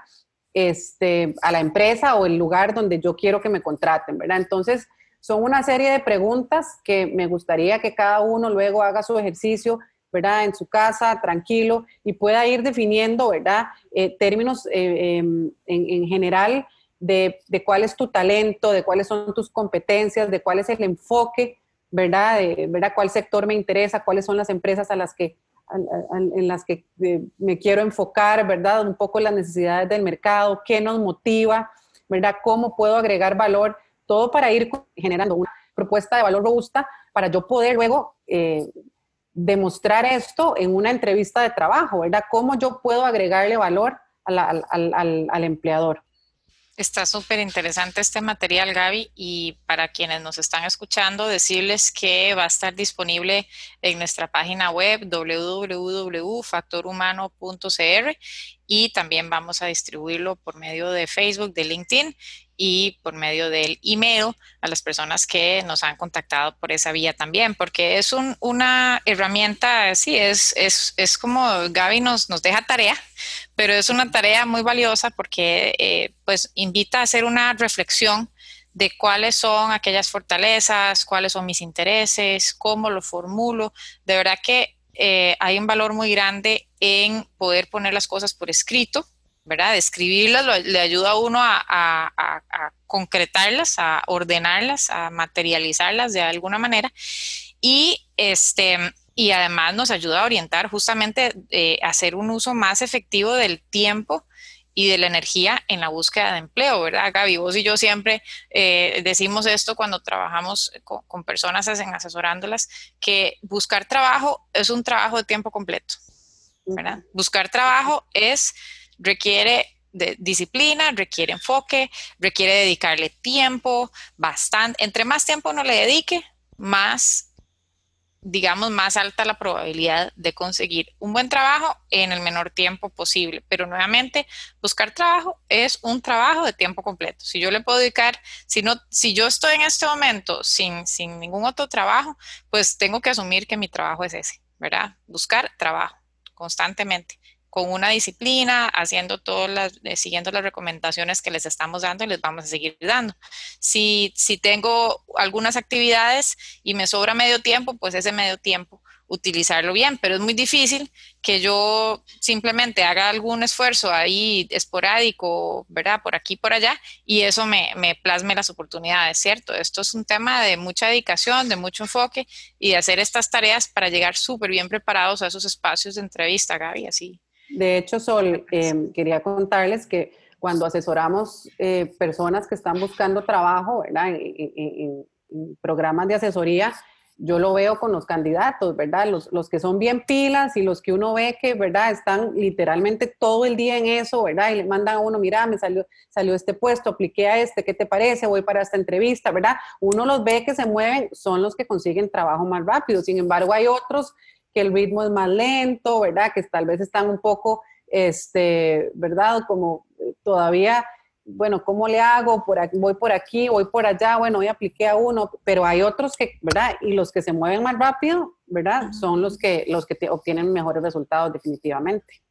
este, a la empresa o el lugar donde yo quiero que me contraten, ¿verdad? Entonces, son una serie de preguntas que me gustaría que cada uno luego haga su ejercicio, ¿verdad? En su casa, tranquilo, y pueda ir definiendo, ¿verdad? Eh, términos eh, em, en, general de, cuál es tu talento, de cuáles son tus competencias, de cuál es el enfoque, ¿verdad? De, ¿verdad? ¿Cuál sector me interesa? ¿Cuáles son las empresas a las que, en las que eh, me quiero enfocar, ¿verdad? Un poco las necesidades del mercado, qué nos motiva, ¿verdad? ¿Cómo puedo agregar valor? Todo para ir generando una propuesta de valor robusta para yo poder luego eh, demostrar esto en una entrevista de trabajo, ¿verdad? ¿Cómo yo puedo agregarle valor al, al empleador? Está súper interesante este material, Gaby, y para quienes nos están escuchando, decirles que va a estar disponible en nuestra página web www.factorhumano.cr y también vamos a distribuirlo por medio de Facebook, de LinkedIn y por medio del email a las personas que nos han contactado por esa vía también, porque es una herramienta, sí, es, es, es, como Gaby nos, nos deja tarea, pero es una tarea muy valiosa porque eh, pues invita a hacer una reflexión de cuáles son aquellas fortalezas, cuáles son mis intereses, cómo lo formulo. De verdad que eh, hay un valor muy grande en poder poner las cosas por escrito ¿verdad? Escribirlas le ayuda a uno a, concretarlas, a ordenarlas, a materializarlas de alguna manera. Y, este, y además nos ayuda a orientar justamente eh, a hacer un uso más efectivo del tiempo y de la energía en la búsqueda de empleo, ¿verdad, Gaby? Vos y yo siempre eh, decimos esto cuando trabajamos con, con, personas en asesorándolas, que buscar trabajo es un trabajo de tiempo completo, ¿verdad? Buscar trabajo es requiere de disciplina, requiere enfoque, requiere dedicarle tiempo, bastante. Entre más tiempo uno le dedique, más, digamos, más alta la probabilidad de conseguir un buen trabajo en el menor tiempo posible. Pero nuevamente, buscar trabajo es un trabajo de tiempo completo. Si yo le puedo dedicar, si no, si yo estoy en este momento sin, sin ningún otro trabajo, pues tengo que asumir que mi trabajo es ese, ¿verdad? Buscar trabajo constantemente con una disciplina, haciendo todas las, eh, siguiendo las recomendaciones que les estamos dando y les vamos a seguir dando. Si, si tengo algunas actividades y me sobra medio tiempo, pues ese medio tiempo utilizarlo bien, pero es muy difícil que yo simplemente haga algún esfuerzo ahí esporádico, ¿verdad? Por aquí, por allá, y eso me, me plasme las oportunidades, ¿cierto? Esto es un tema de mucha dedicación, de mucho enfoque y de hacer estas tareas para llegar súper bien preparados a esos espacios de entrevista, Gaby, así de hecho, Sol, eh, quería contarles que cuando asesoramos eh, personas que están buscando trabajo, ¿verdad? En, programas de asesoría, yo lo veo con los candidatos, ¿verdad? Los, los, que son bien pilas y los que uno ve que, ¿verdad? Están literalmente todo el día en eso, ¿verdad? Y le mandan a uno, mira, me salió, salió este puesto, apliqué a este, ¿qué te parece? Voy para esta entrevista, ¿verdad? Uno los ve que se mueven, son los que consiguen trabajo más rápido. Sin embargo, hay otros que el ritmo es más lento, ¿verdad? Que tal vez están un poco, este, ¿verdad? Como eh, todavía, bueno, ¿cómo le hago? Por aquí, voy por aquí, voy por allá, bueno, hoy apliqué a uno, pero hay otros que, ¿verdad? Y los que se mueven más rápido, ¿verdad? Son los que, los que obtienen mejores resultados definitivamente.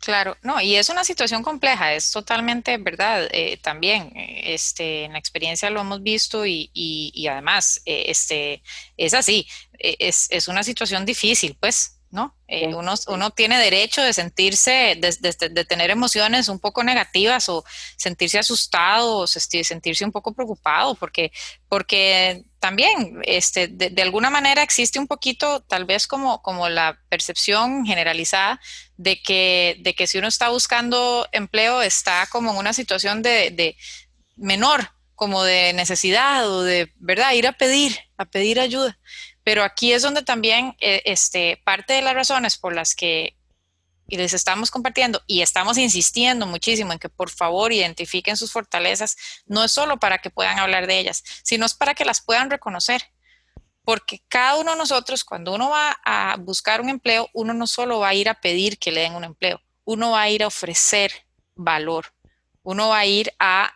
Claro, no, y es una situación compleja, es totalmente verdad. Eh, también, eh, este, en la experiencia lo hemos visto y, y, además, este, es así. Eh, es, es una situación difícil, pues, ¿no? Eh, uno, uno, tiene derecho de sentirse, de, de, tener emociones un poco negativas o sentirse asustado o sentirse un poco preocupado, porque, porque también este, de, alguna manera existe un poquito, tal vez como, como la percepción generalizada de que, de que si uno está buscando empleo está como en una situación de menor, como de necesidad o de, ¿verdad? Ir a pedir, a pedir ayuda. Pero aquí es donde también eh, este, parte de las razones por las que les estamos compartiendo y estamos insistiendo muchísimo en que por favor identifiquen sus fortalezas, no es solo para que puedan hablar de ellas, sino es para que las puedan reconocer. Porque cada uno de nosotros, cuando uno va a buscar un empleo, uno no solo va a ir a pedir que le den un empleo, uno va a ir a ofrecer valor, uno va a ir a,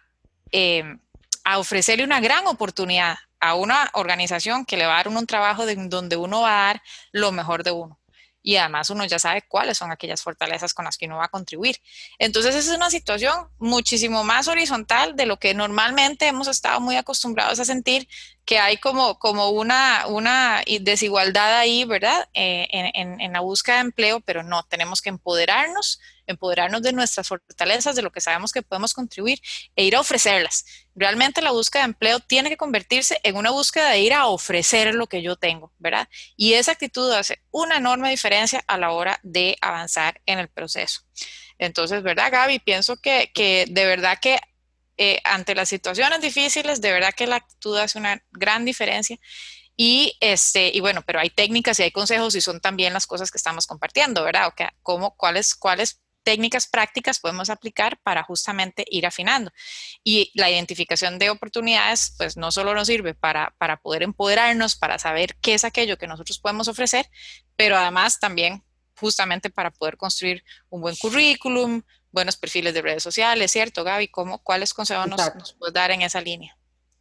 eh, a ofrecerle una gran oportunidad a una organización que le va a dar un trabajo de, donde uno va a dar lo mejor de uno. Y además uno ya sabe cuáles son aquellas fortalezas con las que uno va a contribuir. Entonces es una situación muchísimo más horizontal de lo que normalmente hemos estado muy acostumbrados a sentir que hay como, como una, una desigualdad ahí, ¿verdad? Eh, en, la búsqueda de empleo, pero no, tenemos que empoderarnos, empoderarnos de nuestras fortalezas, de lo que sabemos que podemos contribuir e ir a ofrecerlas. Realmente la búsqueda de empleo tiene que convertirse en una búsqueda de ir a ofrecer lo que yo tengo, ¿verdad? Y esa actitud hace una enorme diferencia a la hora de avanzar en el proceso. Entonces, ¿verdad, Gaby? Pienso que, que de verdad que eh, ante las situaciones difíciles, de verdad que la actitud hace una gran diferencia. Y, este, y bueno, pero hay técnicas y hay consejos y son también las cosas que estamos compartiendo, ¿verdad? O ¿cómo, cuáles, ¿Cuáles técnicas prácticas podemos aplicar para justamente ir afinando? Y la identificación de oportunidades, pues no solo nos sirve para, para poder empoderarnos, para saber qué es aquello que nosotros podemos ofrecer, pero además también justamente para poder construir un buen currículum, buenos perfiles de redes sociales, ¿cierto, Gaby? ¿Cómo, ¿Cuáles consejos nos, puedes dar en esa línea?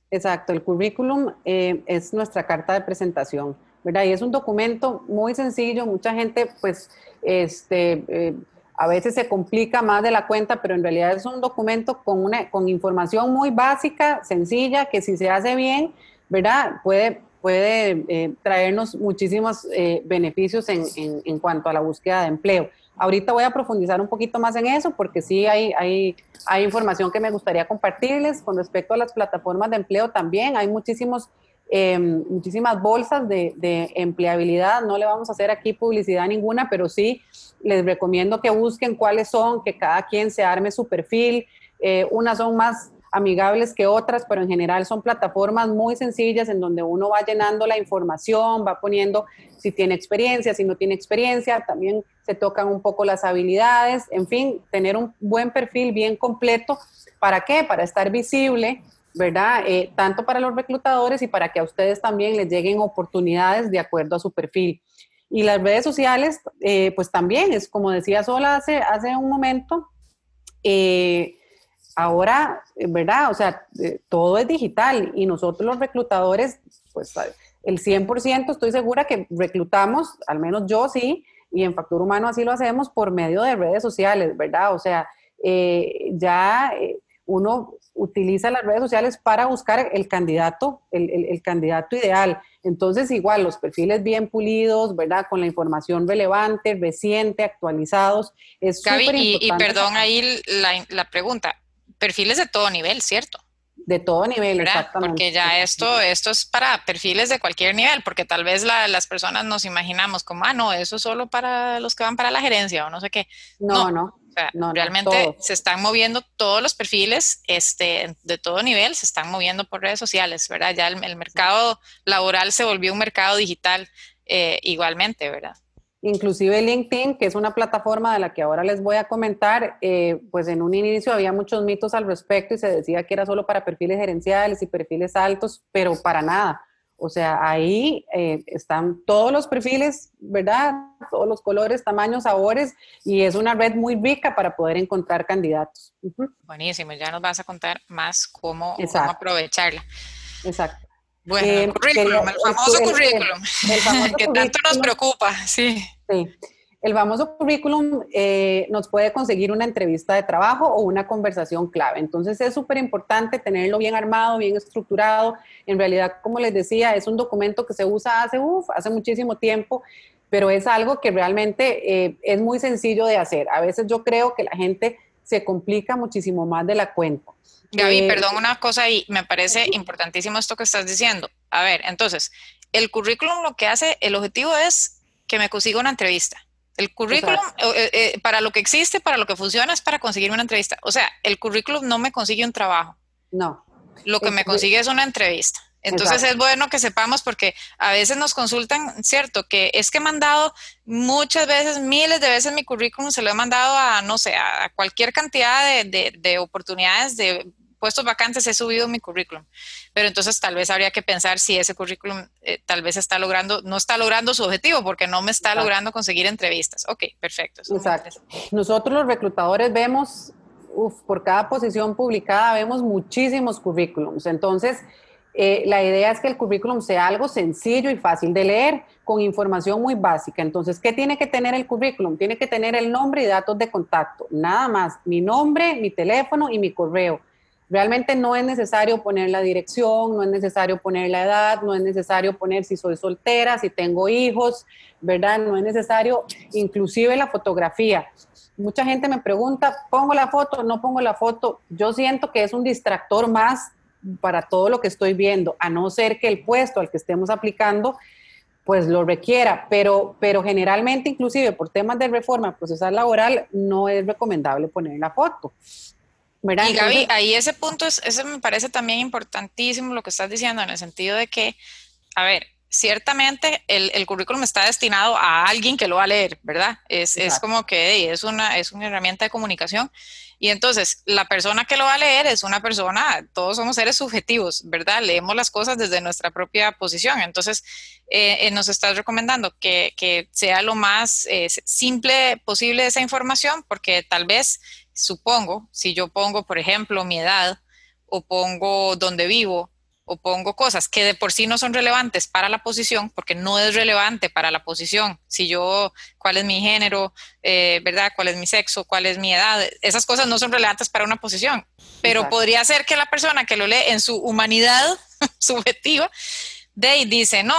Exacto, el currículum eh, es nuestra carta de presentación, ¿verdad? Y es un documento muy sencillo, mucha gente pues este, eh, a veces se complica más de la cuenta, pero en realidad es un documento con, una, con información muy básica, sencilla, que si se hace bien, ¿verdad? Puede, puede eh, traernos muchísimos beneficios en, en cuanto a la búsqueda de empleo. Ahorita voy a profundizar un poquito más en eso porque sí hay, hay, hay información que me gustaría compartirles con respecto a las plataformas de empleo también. Hay muchísimos, em, muchísimas bolsas de, de, empleabilidad. No le vamos a hacer aquí publicidad ninguna, pero sí les recomiendo que busquen cuáles son, que cada quien se arme su perfil. Eh, unas son más amigables que otras, pero en general son plataformas muy sencillas en donde uno va llenando la información, va poniendo si tiene experiencia, si no tiene experiencia, también se tocan un poco las habilidades, en fin, tener un buen perfil bien completo. ¿Para qué? Para estar visible, ¿verdad? Eh, tanto para los reclutadores y para que a ustedes también les lleguen oportunidades de acuerdo a su perfil. Y las redes sociales, eh, pues también es como decía Sola hace, hace un momento, eh, ahora, ¿verdad? O sea, todo es digital y nosotros los reclutadores, pues el 100% estoy segura que reclutamos, al menos yo sí, y en Factor Humano así lo hacemos por medio de redes sociales, ¿verdad? O sea, eh, ya eh, uno utiliza las redes sociales para buscar el candidato, el, candidato ideal. Entonces, igual, los perfiles bien pulidos, ¿verdad? Con la información relevante, reciente, actualizados. Es Gaby, y, y, perdón ahí la, la pregunta, perfiles de todo nivel, ¿cierto? De todo nivel, exactamente. Porque ya esto, esto es para perfiles de cualquier nivel, porque tal vez las personas nos imaginamos como, ah, no, eso es solo para los que van para la gerencia o no sé qué. No, no. O sea, realmente se están moviendo todos los perfiles este, de todo nivel, se están moviendo por redes sociales, ¿verdad? Ya el, mercado laboral se volvió un mercado digital eh, igualmente, ¿verdad? Inclusive LinkedIn, que es una plataforma de la que ahora les voy a comentar, eh, pues en un inicio había muchos mitos al respecto y se decía que era solo para perfiles gerenciales y perfiles altos, pero para nada. O sea, ahí eh, están todos los perfiles, ¿verdad? Todos los colores, tamaños, sabores, y es una red muy rica para poder encontrar candidatos. Buenísimo, ya nos vas a contar más cómo, cómo aprovecharla. Exacto. Bueno, el eh, currículum, el famoso currículum, que tanto nos preocupa, sí. Sí, el famoso currículum eh, nos puede conseguir una entrevista de trabajo o una conversación clave. Entonces es súper importante tenerlo bien armado, bien estructurado. En realidad, como les decía, es un documento que se usa hace, uf, hace muchísimo tiempo, pero es algo que realmente eh, es muy sencillo de hacer. A veces yo creo que la gente se complica muchísimo más de la cuenta. Gaby, eh, perdón una cosa y me parece importantísimo esto que estás diciendo. A ver, entonces, el currículum lo que hace, el objetivo es que me consiga una entrevista. El currículum, eh, eh, para lo que existe, para lo que funciona, es para conseguir una entrevista. O sea, el currículum no me consigue un trabajo. No. Lo que me consigue es una entrevista. Entonces es bueno que sepamos porque a veces nos consultan, cierto, que es que he mandado muchas veces, miles de veces mi currículum, se lo he mandado a, no sé, a cualquier cantidad de, de oportunidades de puestos vacantes he subido mi currículum, pero entonces tal vez habría que pensar si ese currículum eh, tal vez está logrando, no está logrando su objetivo porque no me está logrando conseguir entrevistas. Ok, perfecto. Exacto. Nosotros los reclutadores vemos, por cada posición publicada vemos muchísimos currículums. Entonces, eh, la idea es que el currículum sea algo sencillo y fácil de leer, con información muy básica. Entonces, ¿qué tiene que tener el currículum? Tiene que tener el nombre y datos de contacto, nada más, mi nombre, mi teléfono y mi correo Realmente no es necesario poner la dirección, no es necesario poner la edad, no es necesario poner si soy soltera, si tengo hijos, ¿verdad? No es necesario inclusive la fotografía. Mucha gente me pregunta, ¿pongo la foto? ¿No pongo la foto? Yo siento que es un distractor más para todo lo que estoy viendo, a no ser que el puesto al que estemos aplicando pues lo requiera, pero, pero generalmente inclusive por temas de reforma procesal laboral no es recomendable poner la foto. Y Gaby, ahí ese punto, es, ese me parece también importantísimo lo que estás diciendo, en el sentido de que, a ver, ciertamente el, el, currículum está destinado a alguien que lo va a leer, ¿verdad? Es, es como que es, una, es una herramienta de comunicación. Y entonces, la persona que lo va a leer es una persona, todos somos seres subjetivos, ¿verdad? Leemos las cosas desde nuestra propia posición. Entonces, eh, eh, nos estás recomendando que, que sea lo más eh, simple posible esa información, porque tal vez, supongo, si yo pongo, por ejemplo, mi edad o pongo dónde vivo, o pongo cosas que de por sí no son relevantes para la posición, porque no es relevante para la posición, si yo, cuál es mi género, eh, ¿verdad? ¿Cuál es mi sexo? ¿Cuál es mi edad? Esas cosas no son relevantes para una posición, pero podría ser que la persona que lo lee en su humanidad subjetiva, de dice, no,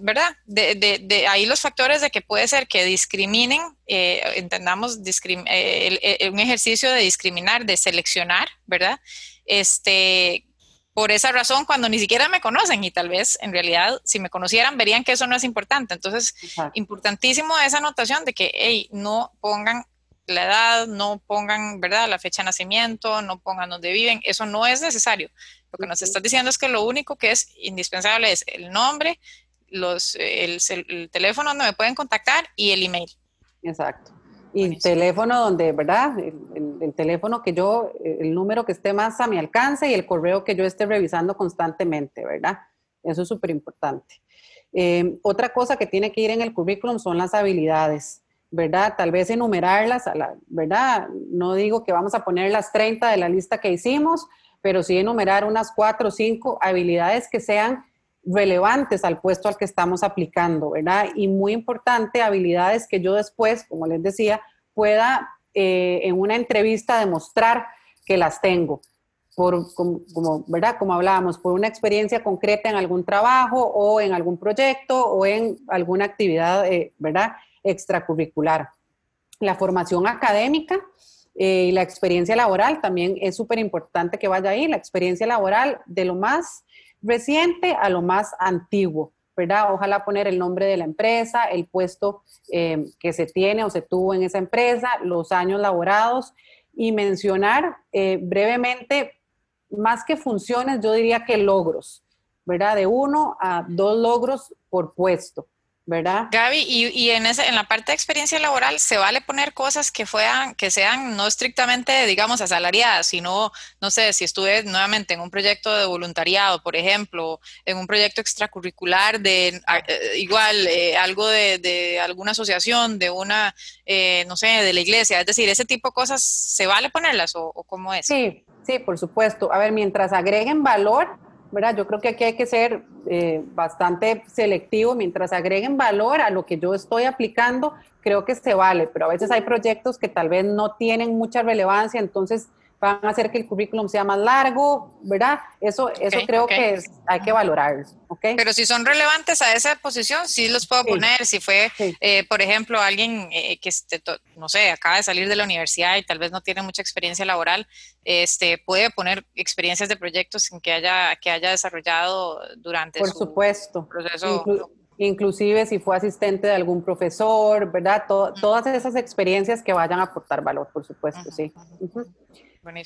¿verdad? De, de, ahí los factores de que puede ser que discriminen, eh, entendamos eh, un ejercicio de discriminar, de seleccionar, ¿verdad? Este, por esa razón cuando ni siquiera me conocen y tal vez en realidad si me conocieran verían que eso no es importante. Entonces, importantísimo esa anotación de que, hey, no pongan la edad, no pongan, ¿verdad?, la fecha de nacimiento, no pongan dónde viven, eso no es necesario. Lo que nos estás diciendo es que lo único que es indispensable es el nombre, los, el, el teléfono donde me pueden contactar y el email. Exacto. Y teléfono donde, ¿verdad? El, teléfono que yo, el número que esté más a mi alcance y el correo que yo esté revisando constantemente, ¿verdad? Eso es súper importante. Em, otra cosa que tiene que ir en el currículum son las habilidades, ¿verdad? Tal vez enumerarlas, ¿verdad? No digo que vamos a poner las 30 de la lista que hicimos, pero sí enumerar unas cuatro o cinco habilidades que sean relevantes al puesto al que estamos aplicando, ¿verdad? Y muy importante, habilidades que yo después, como les decía, pueda eh, en una entrevista demostrar que las tengo. Por, como, ¿verdad? Como hablábamos, por una experiencia concreta en algún trabajo o en algún proyecto o en alguna actividad, eh, ¿verdad? Extracurricular. La formación académica eh, y la experiencia laboral también es súper importante que vaya ahí. La experiencia laboral de lo más reciente a lo más antiguo, ¿verdad? Ojalá poner el nombre de la empresa, el puesto eh, que se tiene o se tuvo en esa empresa, los años laborados y mencionar eh, brevemente, más que funciones, yo diría que logros, ¿verdad? De uno a dos logros por puesto. ¿Verdad? Gaby, y, en, ese, en la parte de experiencia laboral, ¿se vale poner cosas que, fueran, que sean no estrictamente, digamos, asalariadas, sino, no sé, si estuve nuevamente en un proyecto de voluntariado, por ejemplo, en un proyecto extracurricular de eh, igual, eh, algo de, alguna asociación, de una, eh, no sé, de la iglesia, es decir, ese tipo de cosas, ¿se vale ponerlas o, o cómo es? Sí, sí, por supuesto. A ver, mientras agreguen valor, yo creo que aquí hay que ser eh, bastante selectivo. Mientras agreguen valor a lo que yo estoy aplicando, creo que se vale, pero a veces hay proyectos que tal vez no tienen mucha relevancia, entonces van a hacer que el currículum sea más largo, ¿verdad? Eso, eso creo que hay que valorarlo, ¿ok? Pero si son relevantes a esa posición, sí los puedo poner. Si fue, eh, por ejemplo, alguien eh, que, este, no sé, acaba de salir de la universidad y tal vez no tiene mucha experiencia laboral, este, puede poner experiencias de proyectos en que haya, que haya desarrollado durante por su supuesto. proceso. inclusive si fue asistente de algún profesor, ¿verdad? Todas esas experiencias que vayan a aportar valor, por supuesto, sí.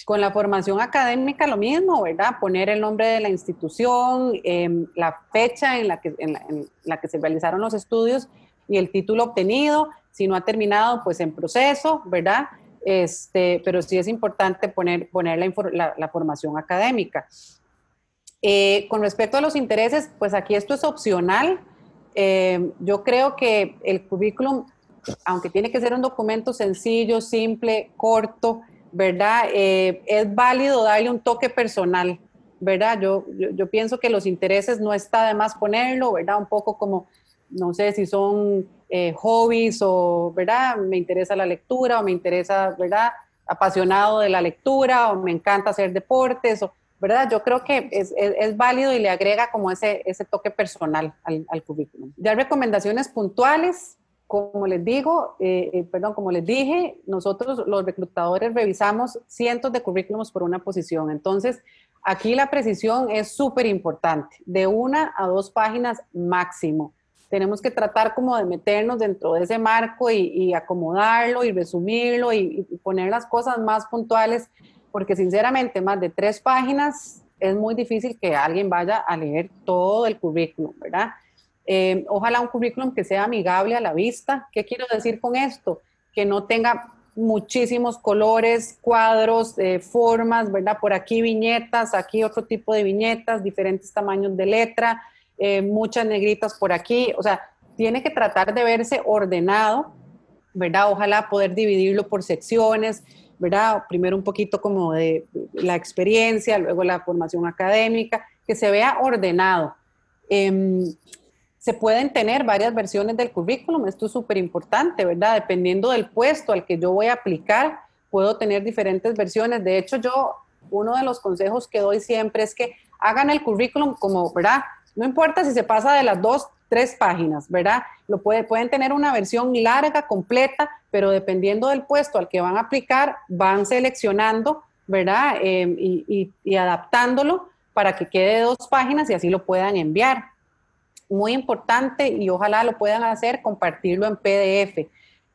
Con la formación académica lo mismo, ¿verdad? Poner el nombre de la institución, em, la fecha en la, que, en, la, que se realizaron los estudios y el título obtenido. Si no ha terminado, pues en proceso, ¿verdad? Este, pero sí es importante poner, poner la, la, formación académica. Eh, con respecto a los intereses, pues aquí esto es opcional. Em, yo creo que el currículum, aunque tiene que ser un documento sencillo, simple, corto, ¿verdad? Eh, es válido darle un toque personal, ¿verdad? Yo, yo, pienso que los intereses no está de más ponerlo, ¿verdad? Un poco como, no sé si son eh, hobbies o, ¿verdad? Me interesa la lectura o me interesa, ¿verdad? apasionado de la lectura o me encanta hacer deportes, o, ¿verdad? Yo creo que es, es, válido y le agrega como ese, ese toque personal al, al currículum. Ya recomendaciones puntuales, como les digo, eh, eh, perdón, como les dije, nosotros los reclutadores revisamos cientos de currículums por una posición. Entonces, aquí la precisión es súper importante, de una a dos páginas máximo. Tenemos que tratar como de meternos dentro de ese marco y, acomodarlo y resumirlo y, y poner las cosas más puntuales, porque sinceramente más de tres páginas es muy difícil que alguien vaya a leer todo el currículum, ¿verdad? Eh, ojalá un currículum que sea amigable a la vista. ¿Qué quiero decir con esto? Que no tenga muchísimos colores, cuadros, eh, formas, ¿verdad? Por aquí viñetas, aquí otro tipo de viñetas, diferentes tamaños de letra, eh, muchas negritas por aquí. O sea, tiene que tratar de verse ordenado, ¿verdad? Ojalá poder dividirlo por secciones, ¿verdad? Primero un poquito como de la experiencia, luego la formación académica, que se vea ordenado. Em, se pueden tener varias versiones del currículum, esto es súper importante, ¿verdad? Dependiendo del puesto al que yo voy a aplicar, puedo tener diferentes versiones. De hecho, yo, uno de los consejos que doy siempre es que hagan el currículum como, ¿verdad? No importa si se pasa de las dos, tres páginas, ¿verdad? Lo puede, pueden tener una versión larga, completa, pero dependiendo del puesto al que van a aplicar, van seleccionando, ¿verdad? Eh, y, y adaptándolo para que quede dos páginas y así lo puedan enviar muy importante y ojalá lo puedan hacer, compartirlo en PDF.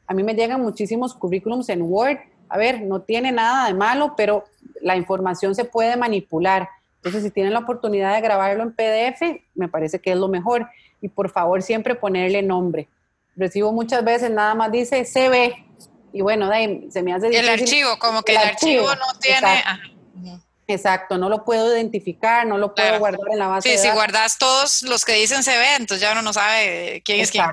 A mí me llegan muchísimos currículums en Word. A ver, no tiene nada de malo, pero la información se puede manipular. Entonces, si tienen la oportunidad de grabarlo en PDF, me parece que es lo mejor. Y por favor, siempre ponerle nombre. Recibo muchas veces, nada más dice CB. Y bueno, de se me hace difícil. El archivo, como que el, archivo, no tiene... Exacto, no lo puedo identificar, no lo puedo guardar en la base. Sí, si guardas todos los que dicen CB, entonces ya uno no sabe quién es quién.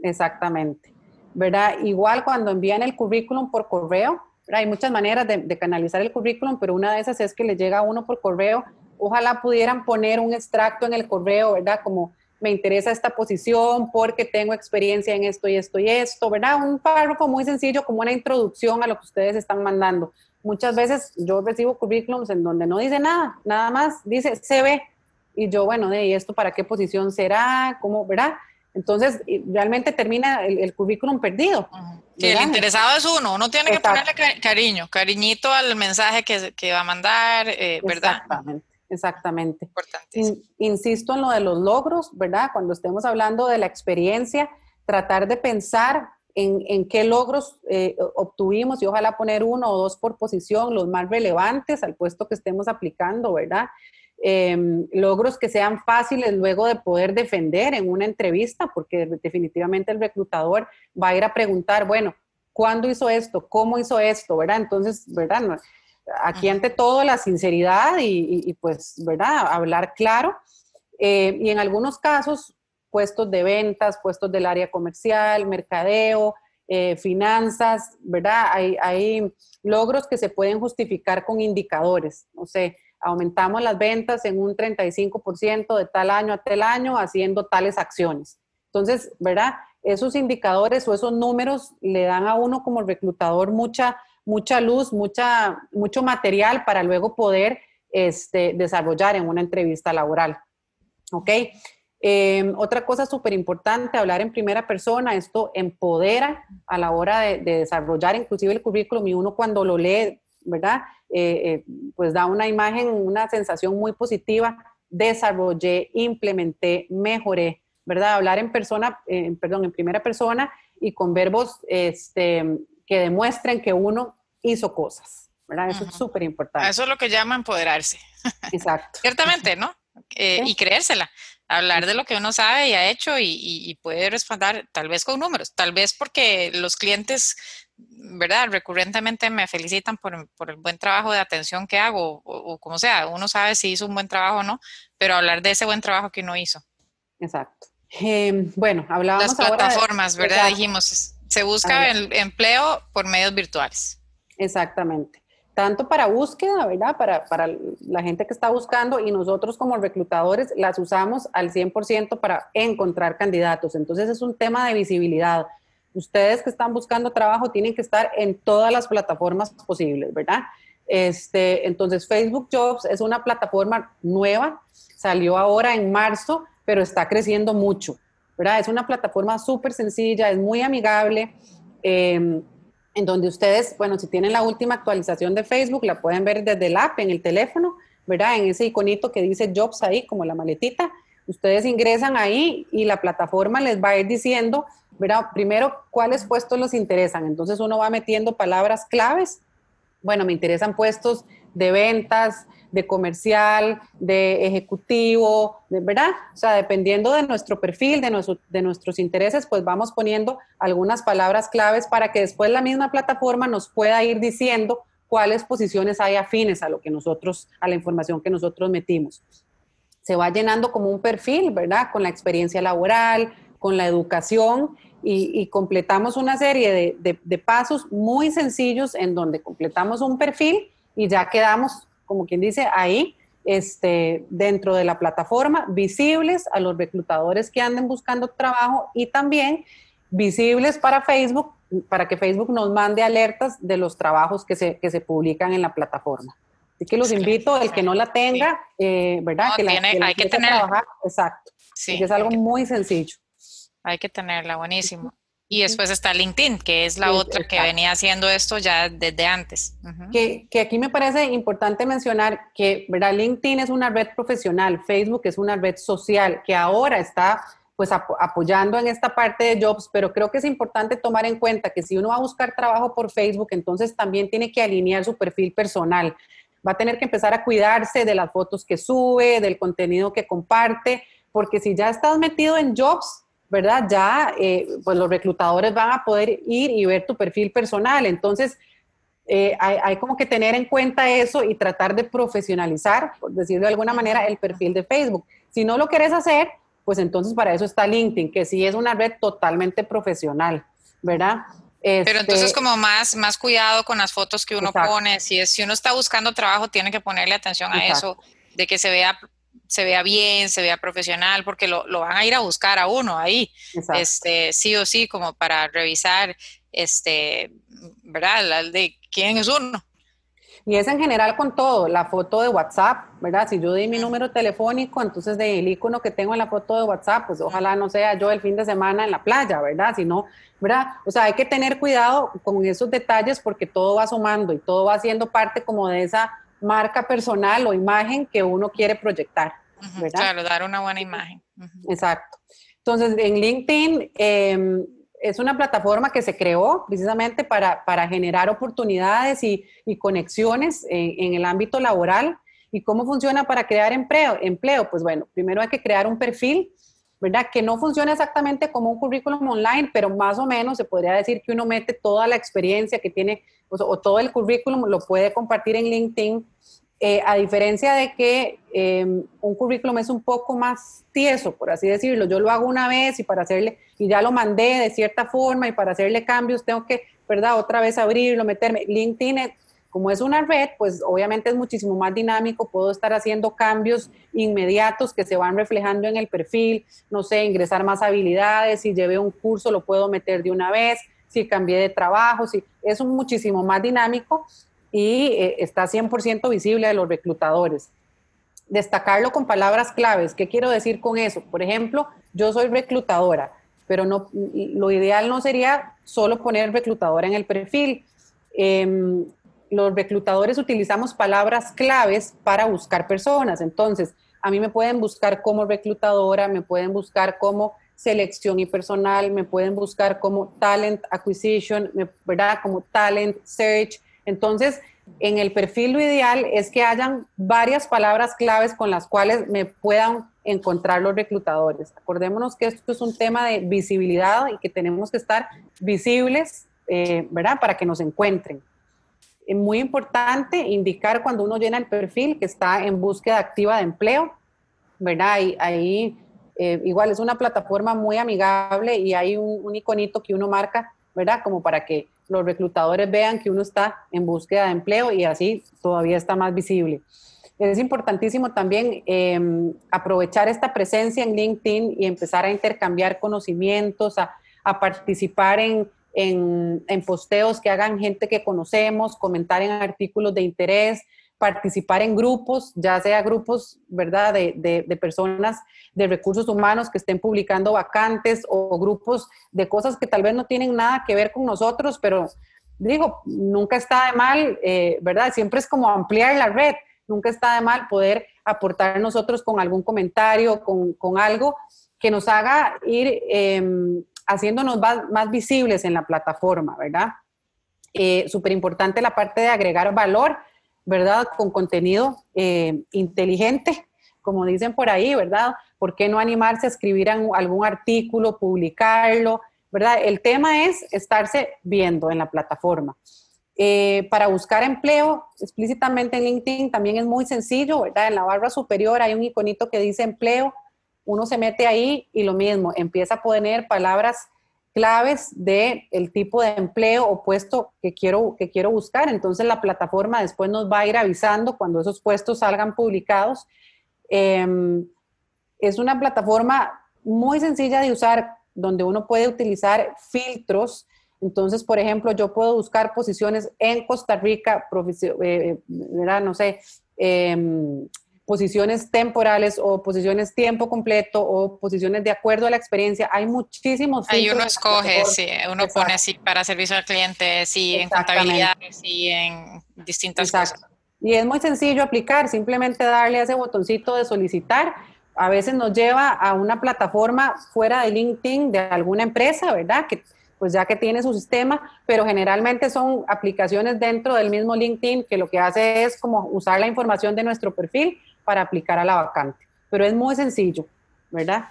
Exactamente, ¿verdad? Igual cuando envían el currículum por correo, hay muchas maneras de, canalizar el currículum, pero una de esas es que le llega a uno por correo. Ojalá pudieran poner un extracto en el correo, ¿verdad? Como me interesa esta posición porque tengo experiencia en esto y esto y esto, ¿verdad? Un párrafo muy sencillo como una introducción a lo que ustedes están mandando muchas veces yo recibo currículums en donde no dice nada, nada más dice se ve. Y yo, bueno, ¿y esto para qué posición será? ¿Cómo, verdad? Entonces, realmente termina el, currículum perdido. Que el interesado es uno, uno tiene que ponerle cariño, cariñito al mensaje que, va a mandar, eh, ¿verdad? Exactamente, exactamente. insisto en lo de los logros, ¿verdad? Cuando estemos hablando de la experiencia, tratar de pensar en, qué logros eh, obtuvimos y ojalá poner uno o dos por posición, los más relevantes al puesto que estemos aplicando, ¿verdad? Em, logros que sean fáciles luego de poder defender en una entrevista, porque definitivamente el reclutador va a ir a preguntar, bueno, ¿cuándo hizo esto? ¿Cómo hizo esto? ¿Verdad? Entonces, ¿verdad? Aquí ante todo la sinceridad y, pues, ¿verdad? Hablar claro. Eh, y en algunos casos, puestos de ventas, puestos del área comercial, mercadeo, eh, finanzas, ¿verdad? Hay, logros que se pueden justificar con indicadores. No sé, aumentamos las ventas en un 35% de tal año a tal año haciendo tales acciones. Entonces, ¿verdad? Esos indicadores o esos números le dan a uno como reclutador mucha, mucha luz, mucha, mucho material para luego poder este, desarrollar en una entrevista laboral. ¿Ok? Em, otra cosa súper importante, hablar en primera persona, esto empodera a la hora de, desarrollar inclusive el currículum y uno cuando lo lee, ¿verdad? Eh, eh, pues da una imagen, una sensación muy positiva, desarrollé, implementé, mejoré, ¿verdad? Hablar en persona, perdón, en primera persona y con verbos este, que demuestren que uno hizo cosas, ¿verdad? Eso es súper importante. Eso es lo que llama empoderarse. Exacto. Ciertamente, ¿no? Eh, y creérsela hablar de lo que uno sabe y ha hecho y, puede responder tal vez con números, tal vez porque los clientes, ¿verdad? Recurrentemente me felicitan por, el buen trabajo de atención que hago o, como sea, uno sabe si hizo un buen trabajo o no, pero hablar de ese buen trabajo que uno hizo. Exacto. Em, bueno, hablábamos Las plataformas, ¿verdad? Dijimos, se busca el empleo por medios virtuales. Exactamente tanto para búsqueda, ¿verdad? Para, para, la gente que está buscando y nosotros como reclutadores las usamos al 100% para encontrar candidatos. Entonces es un tema de visibilidad. ustedes que están buscando trabajo tienen que estar en todas las plataformas posibles, ¿verdad? Este, entonces, Facebook Jobs es una plataforma nueva, salió ahora en marzo, pero está creciendo mucho, ¿verdad? Es una plataforma súper sencilla, es muy amigable, em, en donde ustedes, bueno, si tienen la última actualización de Facebook, la pueden ver desde el app, en el teléfono, ¿verdad? En ese iconito que dice Jobs ahí, como la maletita. Ustedes ingresan ahí y la plataforma les va a ir diciendo, ¿verdad? Primero, cuáles puestos les interesan. Entonces uno va metiendo palabras claves. Bueno, me interesan puestos de ventas, de comercial, de ejecutivo, ¿verdad? O sea, dependiendo de nuestro perfil, de, nuestro, de nuestros intereses, pues vamos poniendo algunas palabras claves para que después la misma plataforma nos pueda ir diciendo cuáles posiciones hay afines a lo que nosotros, a la información que nosotros metimos. Se va llenando como un perfil, ¿verdad? Con la experiencia laboral, con la educación y, completamos una serie de, pasos muy sencillos en donde completamos un perfil y ya quedamos, como quien dice, ahí este, dentro de la plataforma, visibles a los reclutadores que anden buscando trabajo y también visibles para Facebook, para que Facebook nos mande alertas de los trabajos que se, que se publican en la plataforma. Así que los invito, el que no la tenga, eh, ¿verdad? que, la, hay que tener. Exacto. Sí, es algo muy sencillo. Hay que tenerla, buenísimo. Y después está LinkedIn, que es la otra que venía haciendo esto ya desde antes. que, que, aquí me parece importante mencionar que ¿verdad? LinkedIn es una red profesional, Facebook es una red social, que ahora está pues apoyando en esta parte de jobs, pero creo que es importante tomar en cuenta que si uno va a buscar trabajo por Facebook, entonces también tiene que alinear su perfil personal. Va a tener que empezar a cuidarse de las fotos que sube, del contenido que comparte, porque si ya estás metido en jobs, ¿verdad? Ya eh, pues los reclutadores van a poder ir y ver tu perfil personal. Entonces, eh, hay, hay, como que tener en cuenta eso y tratar de profesionalizar, por decirlo de alguna manera, el perfil de Facebook. Si no lo quieres hacer, pues entonces para eso está LinkedIn, que sí es una red totalmente profesional, ¿verdad? Pero entonces este como más, más cuidado con las fotos que uno pone, si, es, si uno está buscando trabajo, tiene que ponerle atención a eso, de que se vea se vea bien, se vea profesional, porque lo, lo van a ir a buscar a uno ahí, este, sí o sí, como para revisar, este, ¿verdad? De quién es uno. Y es en general con todo, la foto de WhatsApp, ¿verdad? Si yo di mi número telefónico, entonces del icono que tengo en la foto de WhatsApp, pues ojalá no sea yo el fin de semana en la playa, ¿verdad? Si no, ¿verdad? O sea, hay que tener cuidado con esos detalles porque todo va sumando y todo va siendo parte como de esa marca personal o imagen que uno quiere proyectar, ¿verdad? Claro, dar una buena imagen. Exacto. Entonces, en LinkedIn, eh, es una plataforma que se creó precisamente para, generar oportunidades y, conexiones en, el ámbito laboral. ¿Y cómo funciona para crear empleo? Empleo, pues bueno, primero hay que crear un perfil, ¿verdad? Que no funciona exactamente como un currículum online, pero más o menos se podría decir que uno mete toda la experiencia que tiene o todo el currículum, lo puede compartir en LinkedIn eh, a diferencia de que em, un currículum es un poco más tieso, por así decirlo, yo lo hago una vez y para hacerle, y ya lo mandé de cierta forma y para hacerle cambios tengo que, ¿verdad? Otra vez abrirlo, meterme. LinkedIn, como es una red, pues obviamente es muchísimo más dinámico, puedo estar haciendo cambios inmediatos que se van reflejando en el perfil, no sé, ingresar más habilidades, si llevé un curso lo puedo meter de una vez, si cambié de trabajo, si es un muchísimo más dinámico y eh, está 100% visible a los reclutadores. Destacarlo con palabras claves. ¿Qué quiero decir con eso? Por ejemplo, yo soy reclutadora, pero no, lo ideal no sería solo poner reclutadora en el perfil. Em, los reclutadores utilizamos palabras claves para buscar personas. Entonces, a mí me pueden buscar como reclutadora, me pueden buscar como selección y personal, me pueden buscar como talent acquisition, ¿verdad? Como talent search, entonces, en el perfil lo ideal es que hayan varias palabras claves con las cuales me puedan encontrar los reclutadores. Acordémonos que esto es un tema de visibilidad y que tenemos que estar visibles, eh, ¿verdad? Para que nos encuentren. Muy importante indicar cuando uno llena el perfil que está en búsqueda activa de empleo, ¿verdad? ahí eh, igual es una plataforma muy amigable y hay un, un iconito que uno marca, ¿verdad? Como para que los reclutadores vean que uno está en búsqueda de empleo y así todavía está más visible. Es importantísimo también em, aprovechar esta presencia en LinkedIn y empezar a intercambiar conocimientos, a, a participar en, en, en posteos que hagan gente que conocemos, comentar en artículos de interés, participar en grupos, ya sea grupos, ¿verdad?, de, de, personas de recursos humanos que estén publicando vacantes o grupos de cosas que tal vez no tienen nada que ver con nosotros, pero digo, nunca está de mal, eh, ¿verdad? Siempre es como ampliar la red, nunca está de mal poder aportar nosotros con algún comentario, con, con algo que nos haga ir em, haciéndonos más, visibles en la plataforma, ¿verdad? Eh, Súper importante la parte de agregar valor ¿verdad? Con contenido eh, inteligente, como dicen por ahí, ¿verdad? ¿Por qué no animarse a escribir algún artículo, publicarlo, ¿verdad? El tema es estarse viendo en la plataforma. Eh, para buscar empleo explícitamente en LinkedIn también es muy sencillo, ¿verdad? En la barra superior hay un iconito que dice empleo, uno se mete ahí y lo mismo, empieza a poner palabras claves de el tipo de empleo o puesto que quiero, que quiero buscar. Entonces la plataforma después nos va a ir avisando cuando esos puestos salgan publicados. Em, es una plataforma muy sencilla de usar donde uno puede utilizar filtros. Entonces, por ejemplo, yo puedo buscar posiciones en Costa Rica, eh, eh, no sé, em, posiciones temporales o posiciones tiempo completo o posiciones de acuerdo a la experiencia. Hay muchísimos. Ahí uno escoge, sí, uno pone así para servicio al cliente, sí, en contabilidad, sí, en distintas cosas. Y es muy sencillo aplicar, simplemente darle a ese botoncito de solicitar. A veces nos lleva a una plataforma fuera de LinkedIn de alguna empresa, ¿verdad? Que pues ya que tiene su sistema, pero generalmente son aplicaciones dentro del mismo LinkedIn que lo que hace es como usar la información de nuestro perfil para aplicar a la vacante. Pero es muy sencillo, ¿verdad?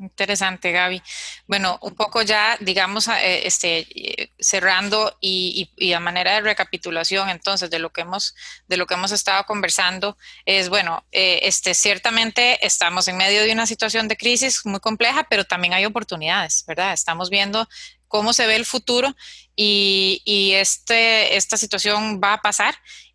Interesante, Gaby. Bueno, un poco ya, digamos, eh, este, cerrando y, a manera de recapitulación, entonces, de lo que hemos, de lo que hemos estado conversando, es bueno, eh, este, ciertamente estamos en medio de una situación de crisis muy compleja, pero también hay oportunidades, ¿verdad? Estamos viendo cómo se ve el futuro y, y este, esta situación va a pasar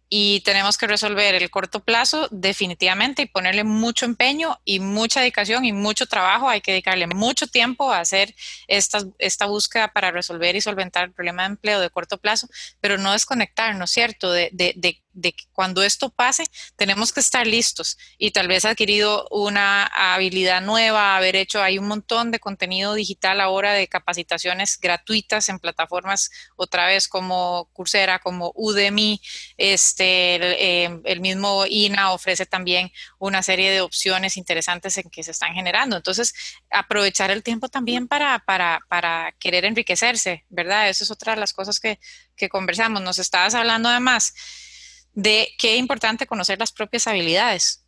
y tenemos que resolver el corto plazo definitivamente y ponerle mucho empeño y mucha dedicación y mucho trabajo. Hay que dedicarle mucho tiempo a hacer esta, esta búsqueda para resolver y solventar el problema de empleo de corto plazo, pero no desconectarnos, ¿cierto? De, de, de de que cuando esto pase tenemos que estar listos y tal vez adquirido una habilidad nueva, haber hecho, hay un montón de contenido digital ahora de capacitaciones gratuitas en plataformas otra vez como Coursera, como Udemy, este, el, em, mismo INA ofrece también una serie de opciones interesantes en que se están generando. Entonces, aprovechar el tiempo también para, para, para querer enriquecerse, ¿verdad? Eso es otra de las cosas que, que conversamos. Nos estabas hablando además de qué importante conocer las propias habilidades.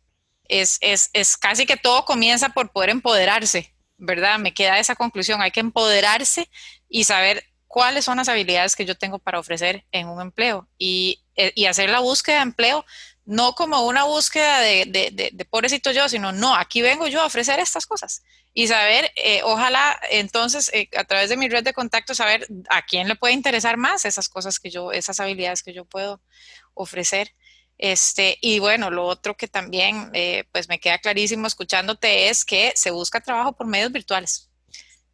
Es, es, es, casi que todo comienza por poder empoderarse, ¿verdad? Me queda esa conclusión, hay que empoderarse y saber cuáles son las habilidades que yo tengo para ofrecer en un empleo y, eh, y hacer la búsqueda de empleo no como una búsqueda de, de, de, pobrecito yo, sino no, aquí vengo yo a ofrecer estas cosas y saber, eh, ojalá entonces eh, a través de mi red de contactos, saber a quién le puede interesar más esas cosas que yo, esas habilidades que yo puedo ofrecer. Este, y bueno, lo otro que también eh, pues me queda clarísimo escuchándote es que se busca trabajo por medios virtuales.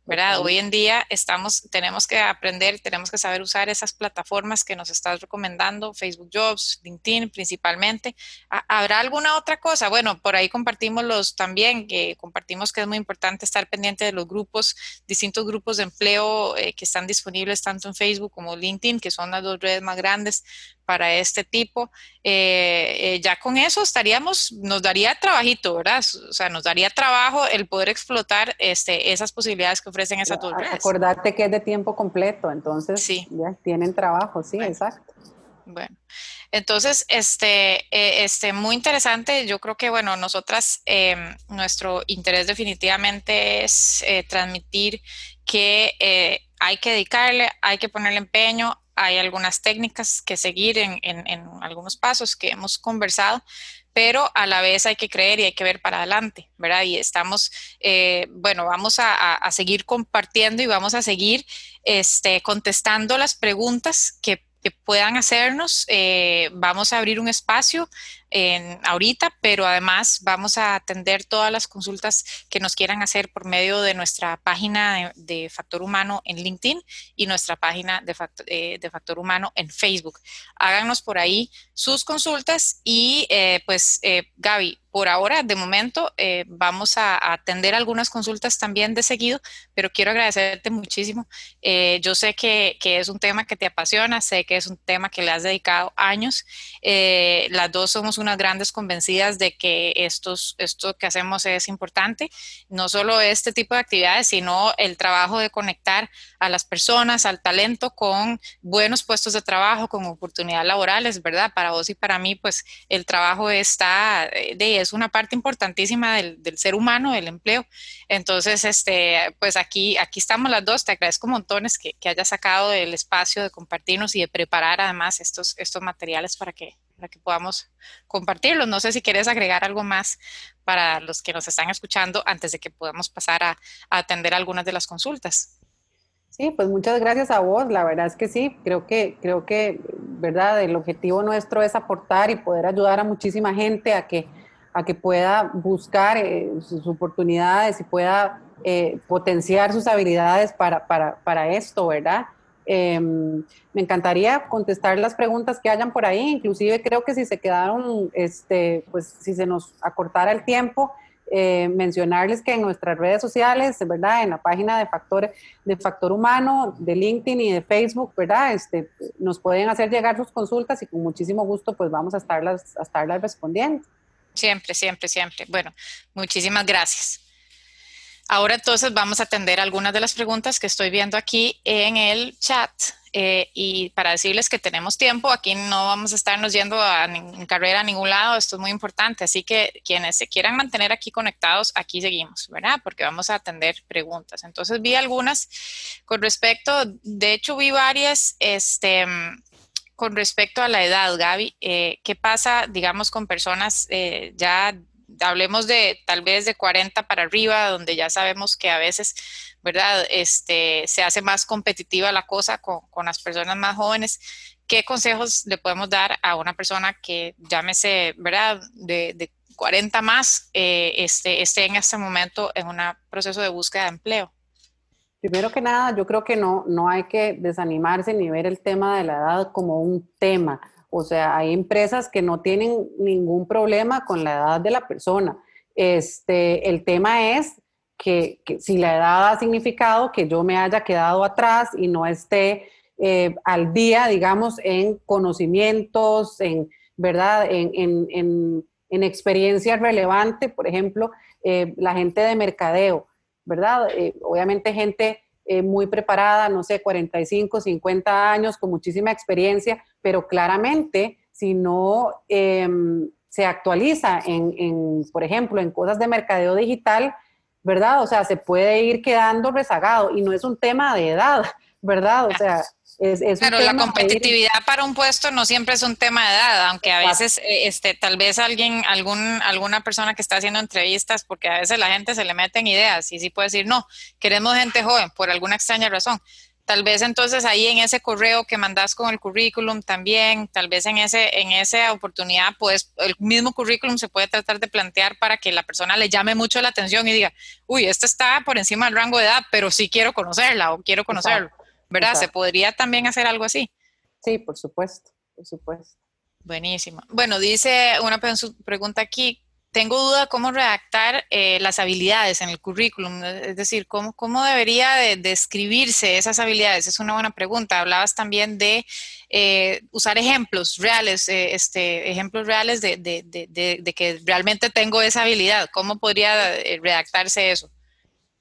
¿verdad? Hoy en día estamos, tenemos que aprender, tenemos que saber usar esas plataformas que nos estás recomendando, Facebook Jobs, LinkedIn principalmente. ¿Habrá alguna otra cosa? Bueno, por ahí compartimos los también, que compartimos que es muy importante estar pendiente de los grupos, distintos grupos de empleo eh, que están disponibles tanto en Facebook como LinkedIn, que son las dos redes más grandes para este tipo. Eh, eh, ya con eso estaríamos, nos daría trabajito, ¿verdad? O sea, nos daría trabajo el poder explotar este, esas posibilidades que ofrecen esas dos redes. Acordarte que es de tiempo completo, entonces sí. ya tienen trabajo, sí, exacto. Bueno, entonces, este, eh, este, muy interesante. Yo creo que, bueno, nosotras, em, nuestro interés definitivamente es transmitir que hay que dedicarle, hay que ponerle empeño, hay algunas técnicas que seguir en, algunos pasos que hemos conversado, pero a la vez hay que creer y hay que ver para adelante, ¿verdad? Y estamos, eh, bueno, vamos a, seguir compartiendo y vamos a seguir este, contestando las preguntas que, puedan hacernos. Eh, vamos a abrir un espacio ahorita, pero además vamos a atender todas las consultas que nos quieran hacer por medio de nuestra página de, Factor Humano en LinkedIn y nuestra página de Factor, eh, de Factor Humano en Facebook. Háganos por ahí sus consultas y eh, pues eh, Gaby, por ahora, de momento, eh, vamos a, atender algunas consultas también de seguido, pero quiero agradecerte muchísimo. Eh, yo sé que, es un tema que te apasiona, sé que es un tema que le has dedicado años. Eh, las dos somos unas grandes convencidas de que estos, esto que hacemos es importante, no solo este tipo de actividades, sino el trabajo de conectar a las personas, al talento con buenos puestos de trabajo, con oportunidades laborales, ¿verdad? Para vos y para mí, pues el trabajo está de es una parte importantísima del, ser humano, del empleo. Entonces, este, pues aquí, aquí estamos las dos. Te agradezco montones que, que hayas sacado el espacio de compartirnos y de preparar además estos, estos materiales para que, para que podamos compartirlos. No sé si quieres agregar algo más para los que nos están escuchando antes de que podamos pasar a, a atender algunas de las consultas. Sí, pues muchas gracias a vos. La verdad es que sí, creo que, creo que, verdad, el objetivo nuestro es aportar y poder ayudar a muchísima gente a que a que pueda buscar eh, sus oportunidades y pueda eh, potenciar sus habilidades para, para, para esto, ¿verdad? Em, me encantaría contestar las preguntas que hayan por ahí, inclusive creo que si se quedaron, este, pues si se nos acortara el tiempo, eh, mencionarles que en nuestras redes sociales, ¿verdad? En la página de Factor, de Factor Humano, de LinkedIn y de Facebook, ¿verdad? Este, nos pueden hacer llegar sus consultas y con muchísimo gusto pues vamos a estarlas, a estarlas respondiendo. Siempre, siempre, siempre. Bueno, muchísimas gracias. Ahora entonces vamos a atender algunas de las preguntas que estoy viendo aquí en el chat. Eh, y para decirles que tenemos tiempo, aquí no vamos a estarnos yendo a, en carrera a ningún lado, esto es muy importante. Así que quienes se quieran mantener aquí conectados, aquí seguimos, ¿verdad? Porque vamos a atender preguntas. Entonces vi algunas con respecto, de hecho vi varias, este, con respecto a la edad, Gaby, eh, ¿qué pasa, digamos, con personas eh, ya, hablemos de tal vez de 40 para arriba, donde ya sabemos que a veces, ¿verdad? Este, se hace más competitiva la cosa con, las personas más jóvenes. ¿Qué consejos le podemos dar a una persona que llámese, ¿verdad? De, de 40 más, eh, este, esté en este momento en un proceso de búsqueda de empleo? Primero que nada, yo creo que no, no hay que desanimarse ni ver el tema de la edad como un tema. O sea, hay empresas que no tienen ningún problema con la edad de la persona. Este, el tema es que, si la edad ha significado que yo me haya quedado atrás y no esté eh, al día, digamos, en conocimientos, en, ¿verdad? En, en, en, experiencia relevante, por ejemplo, eh, la gente de mercadeo ¿verdad? Eh, obviamente gente eh, muy preparada, no sé, 45, 50 años, con muchísima experiencia, pero claramente si no em, se actualiza en, por ejemplo, en cosas de mercadeo digital, ¿verdad? O sea, se puede ir quedando rezagado y no es un tema de edad, ¿verdad? O sea, pero la competitividad para un puesto no siempre es un tema de edad, aunque a veces, eh, este, tal vez alguien, algún, alguna persona que está haciendo entrevistas, porque a veces la gente se le mete en ideas y sí puede decir, no, queremos gente joven por alguna extraña razón. Tal vez entonces ahí en ese correo que mandas con el currículum también, tal vez en ese en esa oportunidad, pues el mismo currículum se puede tratar de plantear para que la persona le llame mucho la atención y diga, uy, esta está por encima del rango de edad, pero sí quiero conocerla o quiero conocerlo. ¿Verdad? ¿Se podría también hacer algo así? Sí, por supuesto, por supuesto. Buenísimo. Bueno, dice una pregunta aquí, tengo duda cómo redactar eh, las habilidades en el currículum, es decir, cómo, cómo debería de describirse esas habilidades. Es una buena pregunta. Hablabas también de eh, usar ejemplos reales, eh, este, ejemplos reales de, de, de, de, que realmente tengo esa habilidad. ¿Cómo podría redactarse eso?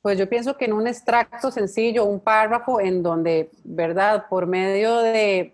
Pues yo pienso que en un extracto sencillo, un párrafo en donde, ¿verdad? Por medio de,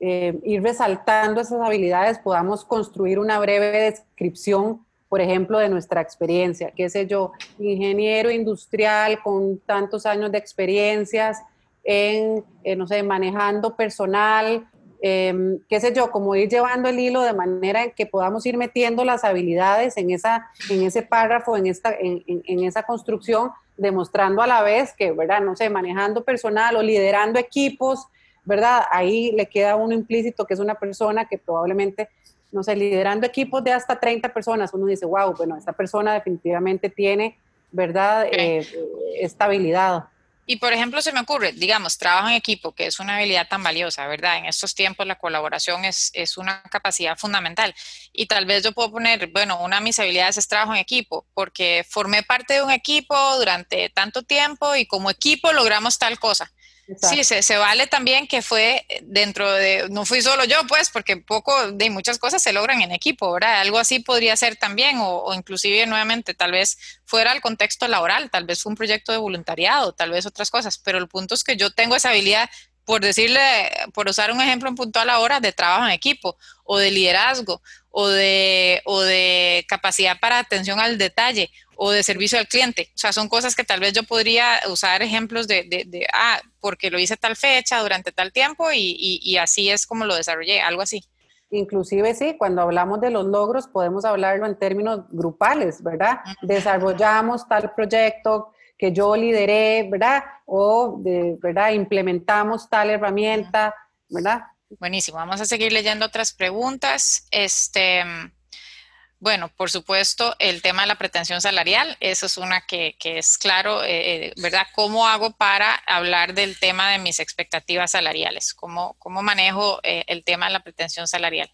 eh, ir resaltando esas habilidades, podamos construir una breve descripción, por ejemplo, de nuestra experiencia. ¿Qué sé yo? Ingeniero industrial con tantos años de experiencias en, eh, no sé, manejando personal, Em, qué sé yo, como ir llevando el hilo de manera en que podamos ir metiendo las habilidades en, esa, en ese párrafo, en, esta, en, en, esa construcción, demostrando a la vez que, ¿verdad? No sé, manejando personal o liderando equipos, ¿verdad? Ahí le queda uno implícito que es una persona que probablemente no sé, liderando equipos de hasta 30 personas, uno dice, wow, bueno, esta persona definitivamente tiene, ¿verdad?, eh, estabilidad. Y por ejemplo, se me ocurre, digamos, trabajo en equipo, que es una habilidad tan valiosa, ¿verdad? En estos tiempos la colaboración es, es, una capacidad fundamental. Y tal vez yo puedo poner, bueno, una de mis habilidades es trabajo en equipo, porque formé parte de un equipo durante tanto tiempo y como equipo logramos tal cosa. Sí, se, se, vale también que fue dentro de, no fui solo yo, pues, porque poco de muchas cosas se logran en equipo, ¿verdad? Algo así podría ser también, o, o, inclusive nuevamente, tal vez fuera el contexto laboral, tal vez fue un proyecto de voluntariado, tal vez otras cosas, pero el punto es que yo tengo esa habilidad, por decirle, por usar un ejemplo en puntual ahora, de trabajo en equipo, o de liderazgo, o de, o de capacidad para atención al detalle, o de servicio al cliente. O sea, son cosas que tal vez yo podría usar ejemplos de, de, ah, porque lo hice tal fecha, durante tal tiempo y, y, así es como lo desarrollé, algo así. Inclusive sí, cuando hablamos de los logros podemos hablarlo en términos grupales, ¿verdad? Desarrollamos tal proyecto que yo lideré, ¿verdad? O, de, ¿verdad? Implementamos tal herramienta, ¿verdad? Buenísimo, vamos a seguir leyendo otras preguntas. Este, bueno, por supuesto, el tema de la pretensión salarial, eso es una que, es claro, eh, eh, ¿verdad? ¿Cómo hago para hablar del tema de mis expectativas salariales? ¿Cómo, cómo manejo eh, el tema de la pretensión salarial?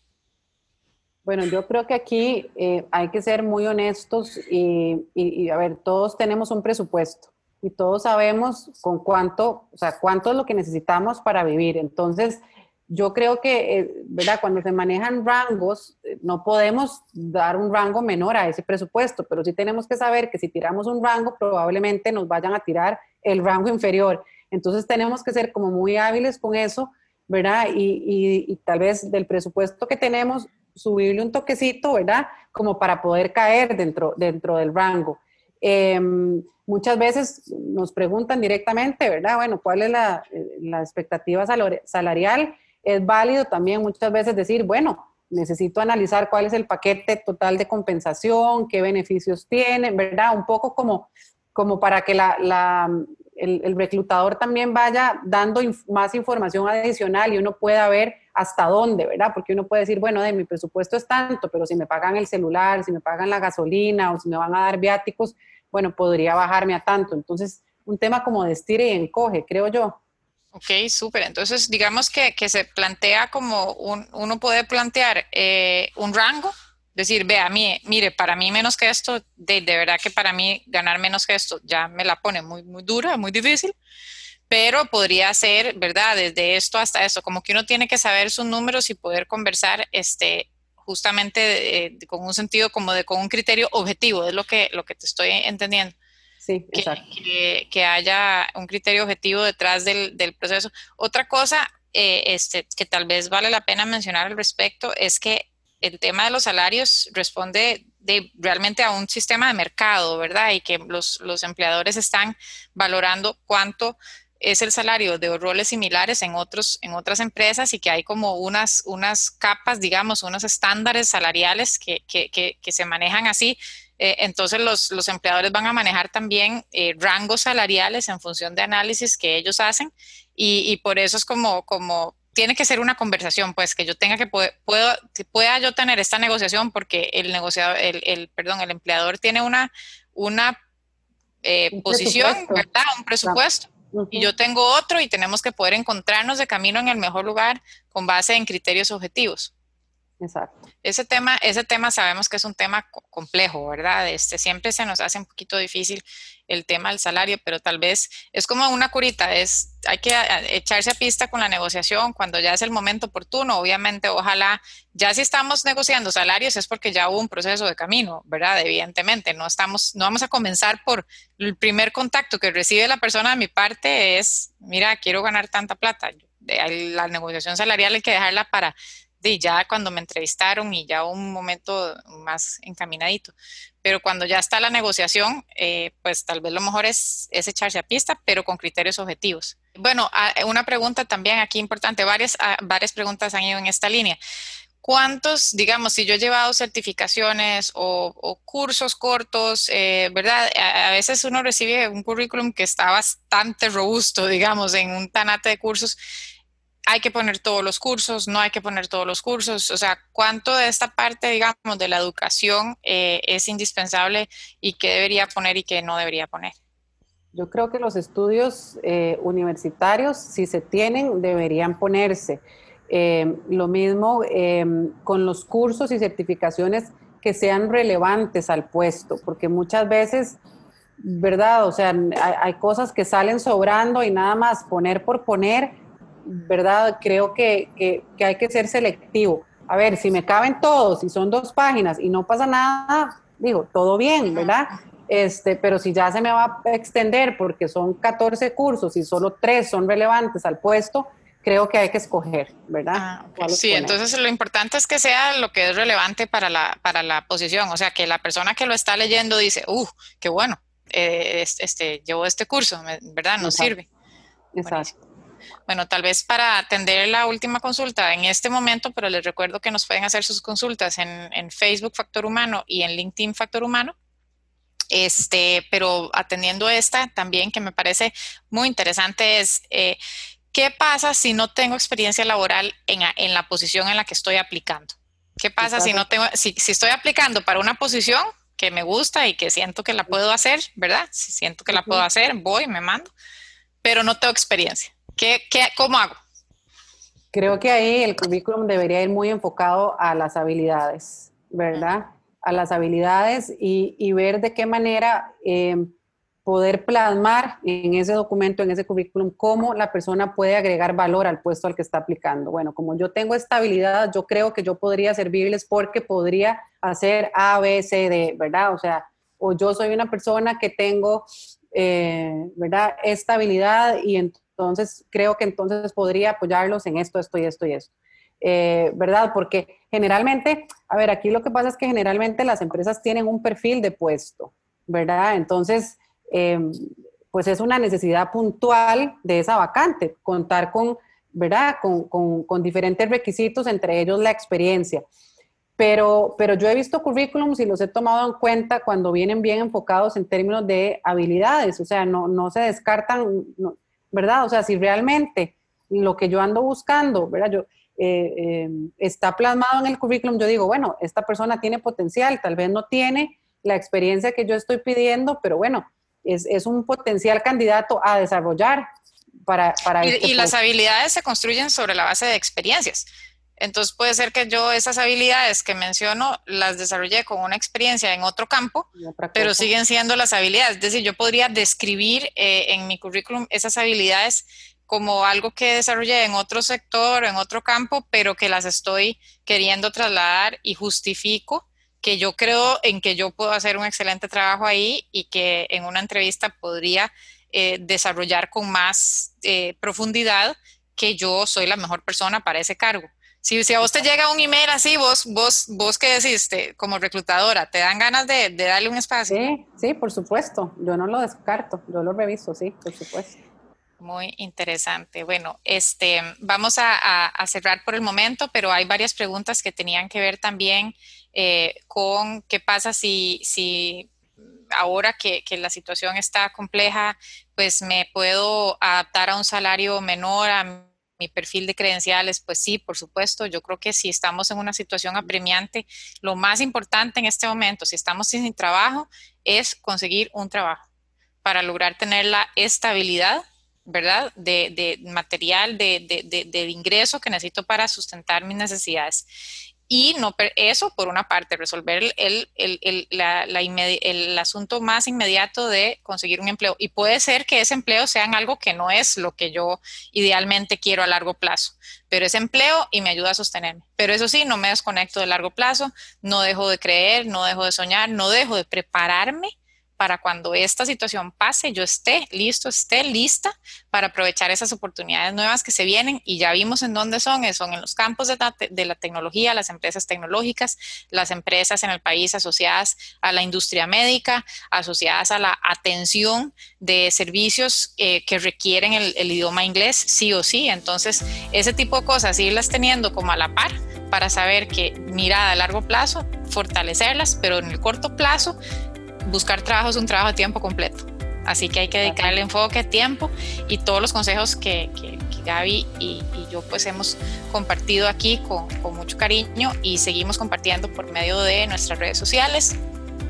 Bueno, yo creo que aquí hay que ser muy honestos y, y, a ver, todos tenemos un presupuesto y todos sabemos con cuánto, o sea, cuánto es lo que necesitamos para vivir. Entonces, yo creo que, eh, ¿verdad? Cuando se manejan rangos, eh, no podemos dar un rango menor a ese presupuesto, pero sí tenemos que saber que si tiramos un rango, probablemente nos vayan a tirar el rango inferior. Entonces tenemos que ser como muy hábiles con eso, ¿verdad? Y, tal vez del presupuesto que tenemos, subirle un toquecito, ¿verdad? Como para poder caer dentro, dentro del rango. Em, muchas veces nos preguntan directamente, ¿verdad? Bueno, ¿cuál es la, eh, la expectativa salarial? Es válido también muchas veces decir, bueno, necesito analizar cuál es el paquete total de compensación, qué beneficios tiene, ¿verdad? Un poco como, como para que la, el, reclutador también vaya dando más información adicional y uno pueda ver hasta dónde, ¿verdad? Porque uno puede decir, bueno, de mi presupuesto es tanto, pero si me pagan el celular, si me pagan la gasolina o si me van a dar viáticos, bueno, podría bajarme a tanto. Entonces, un tema como de y encoge, creo yo. Ok, súper. Entonces, digamos que, se plantea como un, uno puede plantear eh, un rango, decir, vea, mí, mire, para mí menos que esto, de, de, verdad que para mí ganar menos que esto ya me la pone muy, muy dura, muy difícil, pero podría ser, ¿verdad? Desde esto hasta esto, como que uno tiene que saber sus números y poder conversar, este, justamente eh, con un sentido como de, con un criterio objetivo, es lo que, lo que te estoy entendiendo. Sí, que, que, haya un criterio objetivo detrás del, del proceso. Otra cosa eh, este, que tal vez vale la pena mencionar al respecto es que el tema de los salarios responde de, realmente a un sistema de mercado, ¿verdad? Y que los, los empleadores están valorando cuánto es el salario de roles similares en, otros, en otras empresas y que hay como unas, unas capas, digamos, unos estándares salariales que, que, que, que se manejan así eh, entonces los, empleadores van a manejar también eh, rangos salariales en función de análisis que ellos hacen y, por eso es como, como tiene que ser una conversación, pues que yo tenga que puedo, pueda yo tener esta negociación porque el negociador, el, perdón, el empleador tiene una, una eh, posición, ¿verdad? Un presupuesto. Y yo tengo otro y tenemos que poder encontrarnos de camino en el mejor lugar con base en criterios objetivos. Exacto. Ese tema, ese tema sabemos que es un tema complejo, ¿verdad? Este, siempre se nos hace un poquito difícil el tema del salario, pero tal vez es como una curita, es, hay que echarse a pista con la negociación cuando ya es el momento oportuno. Obviamente, ojalá, ya si estamos negociando salarios es porque ya hubo un proceso de camino, ¿verdad? Evidentemente, no estamos, no vamos a comenzar por el primer contacto que recibe la persona de mi parte es, mira, quiero ganar tanta plata. La negociación salarial hay que dejarla para y ya cuando me entrevistaron y ya un momento más encaminadito. Pero cuando ya está la negociación, eh, pues tal vez lo mejor es, es, echarse a pista, pero con criterios objetivos. Bueno, una pregunta también aquí importante, varias, varias preguntas han ido en esta línea. ¿Cuántos, digamos, si yo he llevado certificaciones o, cursos cortos, eh, ¿verdad? A, a, veces uno recibe un currículum que está bastante robusto, digamos, en un tanate de cursos hay que poner todos los cursos, no hay que poner todos los cursos, o sea, cuánto de esta parte, digamos, de la educación eh, es indispensable y qué debería poner y qué no debería poner. Yo creo que los estudios eh, universitarios, si se tienen, deberían ponerse. Eh, lo mismo con los cursos y certificaciones que sean relevantes al puesto, porque muchas veces, ¿verdad? O sea, hay cosas que salen sobrando y nada más poner por poner ¿verdad? Creo que, que, hay que ser selectivo. A ver, si me caben todos, si son dos páginas y no pasa nada, digo, todo bien, ¿verdad? Este, pero si ya se me va a extender porque son 14 cursos y solo tres son relevantes al puesto, creo que hay que escoger, ¿verdad? Ah, sí, entonces lo importante es que sea lo que es relevante para la, para la posición, o sea, que la persona que lo está leyendo dice, uh, qué bueno, eh, este, llevo este curso, ¿verdad? Nos sirve. Exacto. Bueno, tal vez para atender la última consulta en este momento, pero les recuerdo que nos pueden hacer sus consultas en, Facebook Factor Humano y en LinkedIn Factor Humano. Este, pero atendiendo esta también que me parece muy interesante es eh, ¿qué pasa si no tengo experiencia laboral en, la posición en la que estoy aplicando? ¿Qué pasa, si no tengo, si, si estoy aplicando para una posición que me gusta y que siento que la puedo hacer, ¿verdad? Si siento que la puedo hacer, voy, me mando, pero no tengo experiencia. ¿Qué, qué, ¿Cómo hago? Creo que ahí el currículum debería ir muy enfocado a las habilidades, ¿verdad? A las habilidades y, ver de qué manera em, poder plasmar en ese documento, en ese currículum, cómo la persona puede agregar valor al puesto al que está aplicando. Bueno, como yo tengo esta habilidad, yo creo que yo podría servirles porque podría hacer A, B, C, D, ¿verdad? O sea, o yo soy una persona que tengo, eh, ¿verdad? Esta habilidad y entonces entonces, creo que entonces podría apoyarlos en esto, esto y esto y esto. Eh, ¿Verdad? Porque generalmente, a ver, aquí lo que pasa es que generalmente las empresas tienen un perfil de puesto, ¿verdad? Entonces, em, pues es una necesidad puntual de esa vacante, contar con, ¿verdad? Con, con, con, diferentes requisitos, entre ellos la experiencia. Pero, pero yo he visto currículums y los he tomado en cuenta cuando vienen bien enfocados en términos de habilidades, o sea, no, no se descartan, ¿verdad? O sea, si realmente lo que yo ando buscando, ¿verdad? Yo, eh, eh, está plasmado en el currículum, yo digo, bueno, esta persona tiene potencial, tal vez no tiene la experiencia que yo estoy pidiendo, pero bueno, es, un potencial candidato a desarrollar para... para y, este las habilidades se construyen sobre la base de experiencias. Entonces puede ser que yo esas habilidades que menciono las desarrollé con una experiencia en otro campo, pero siguen siendo las habilidades. Es decir, yo podría describir eh, en mi currículum esas habilidades como algo que desarrollé en otro sector, en otro campo, pero que las estoy queriendo trasladar y justifico que yo creo en que yo puedo hacer un excelente trabajo ahí y que en una entrevista podría eh, desarrollar con más eh, profundidad que yo soy la mejor persona para ese cargo. Si, si, a vos te llega un email así, vos, vos, vos qué decís como reclutadora, ¿te dan ganas de, darle un espacio? Sí, sí, por supuesto. Yo no lo descarto, yo lo reviso, sí, por supuesto. Muy interesante. Bueno, este, vamos a, cerrar por el momento, pero hay varias preguntas que tenían que ver también eh, con qué pasa si, si ahora que, que, la situación está compleja, pues me puedo adaptar a un salario menor, a mi perfil de credenciales, pues sí, por supuesto, yo creo que si estamos en una situación apremiante, lo más importante en este momento, si estamos sin trabajo, es conseguir un trabajo para lograr tener la estabilidad, ¿verdad? De, material, de, de, ingreso que necesito para sustentar mis necesidades y no eso por una parte, resolver el, el, el, la, el, asunto más inmediato de conseguir un empleo. Y puede ser que ese empleo sea algo que no es lo que yo idealmente quiero a largo plazo, pero es empleo y me ayuda a sostenerme. Pero eso sí, no me desconecto de largo plazo, no dejo de creer, no dejo de soñar, no dejo de prepararme para cuando esta situación pase, yo esté listo, esté lista para aprovechar esas oportunidades nuevas que se vienen y ya vimos en dónde son, eh, son en los campos de la, tecnología, las empresas tecnológicas, las empresas en el país asociadas a la industria médica, asociadas a la atención de servicios eh, que requieren el, el idioma inglés, sí o sí. Entonces, ese tipo de cosas, irlas teniendo como a la par para saber que mirada a largo plazo, fortalecerlas, pero en el corto plazo buscar trabajo es un trabajo a tiempo completo. Así que hay que dedicarle enfoque, tiempo y todos los consejos que, que, Gaby y, yo pues hemos compartido aquí con, con mucho cariño y seguimos compartiendo por medio de nuestras redes sociales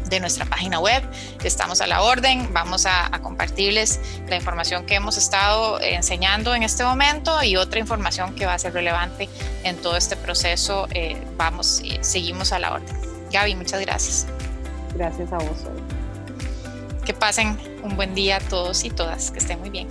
de nuestra página web. Estamos a la orden. Vamos a, compartirles la información que hemos estado enseñando en este momento y otra información que va a ser relevante en todo este proceso. Eh, vamos, seguimos a la orden. Gaby, muchas gracias. Gracias a vos. Que pasen un buen día a todos y todas. Que estén muy bien.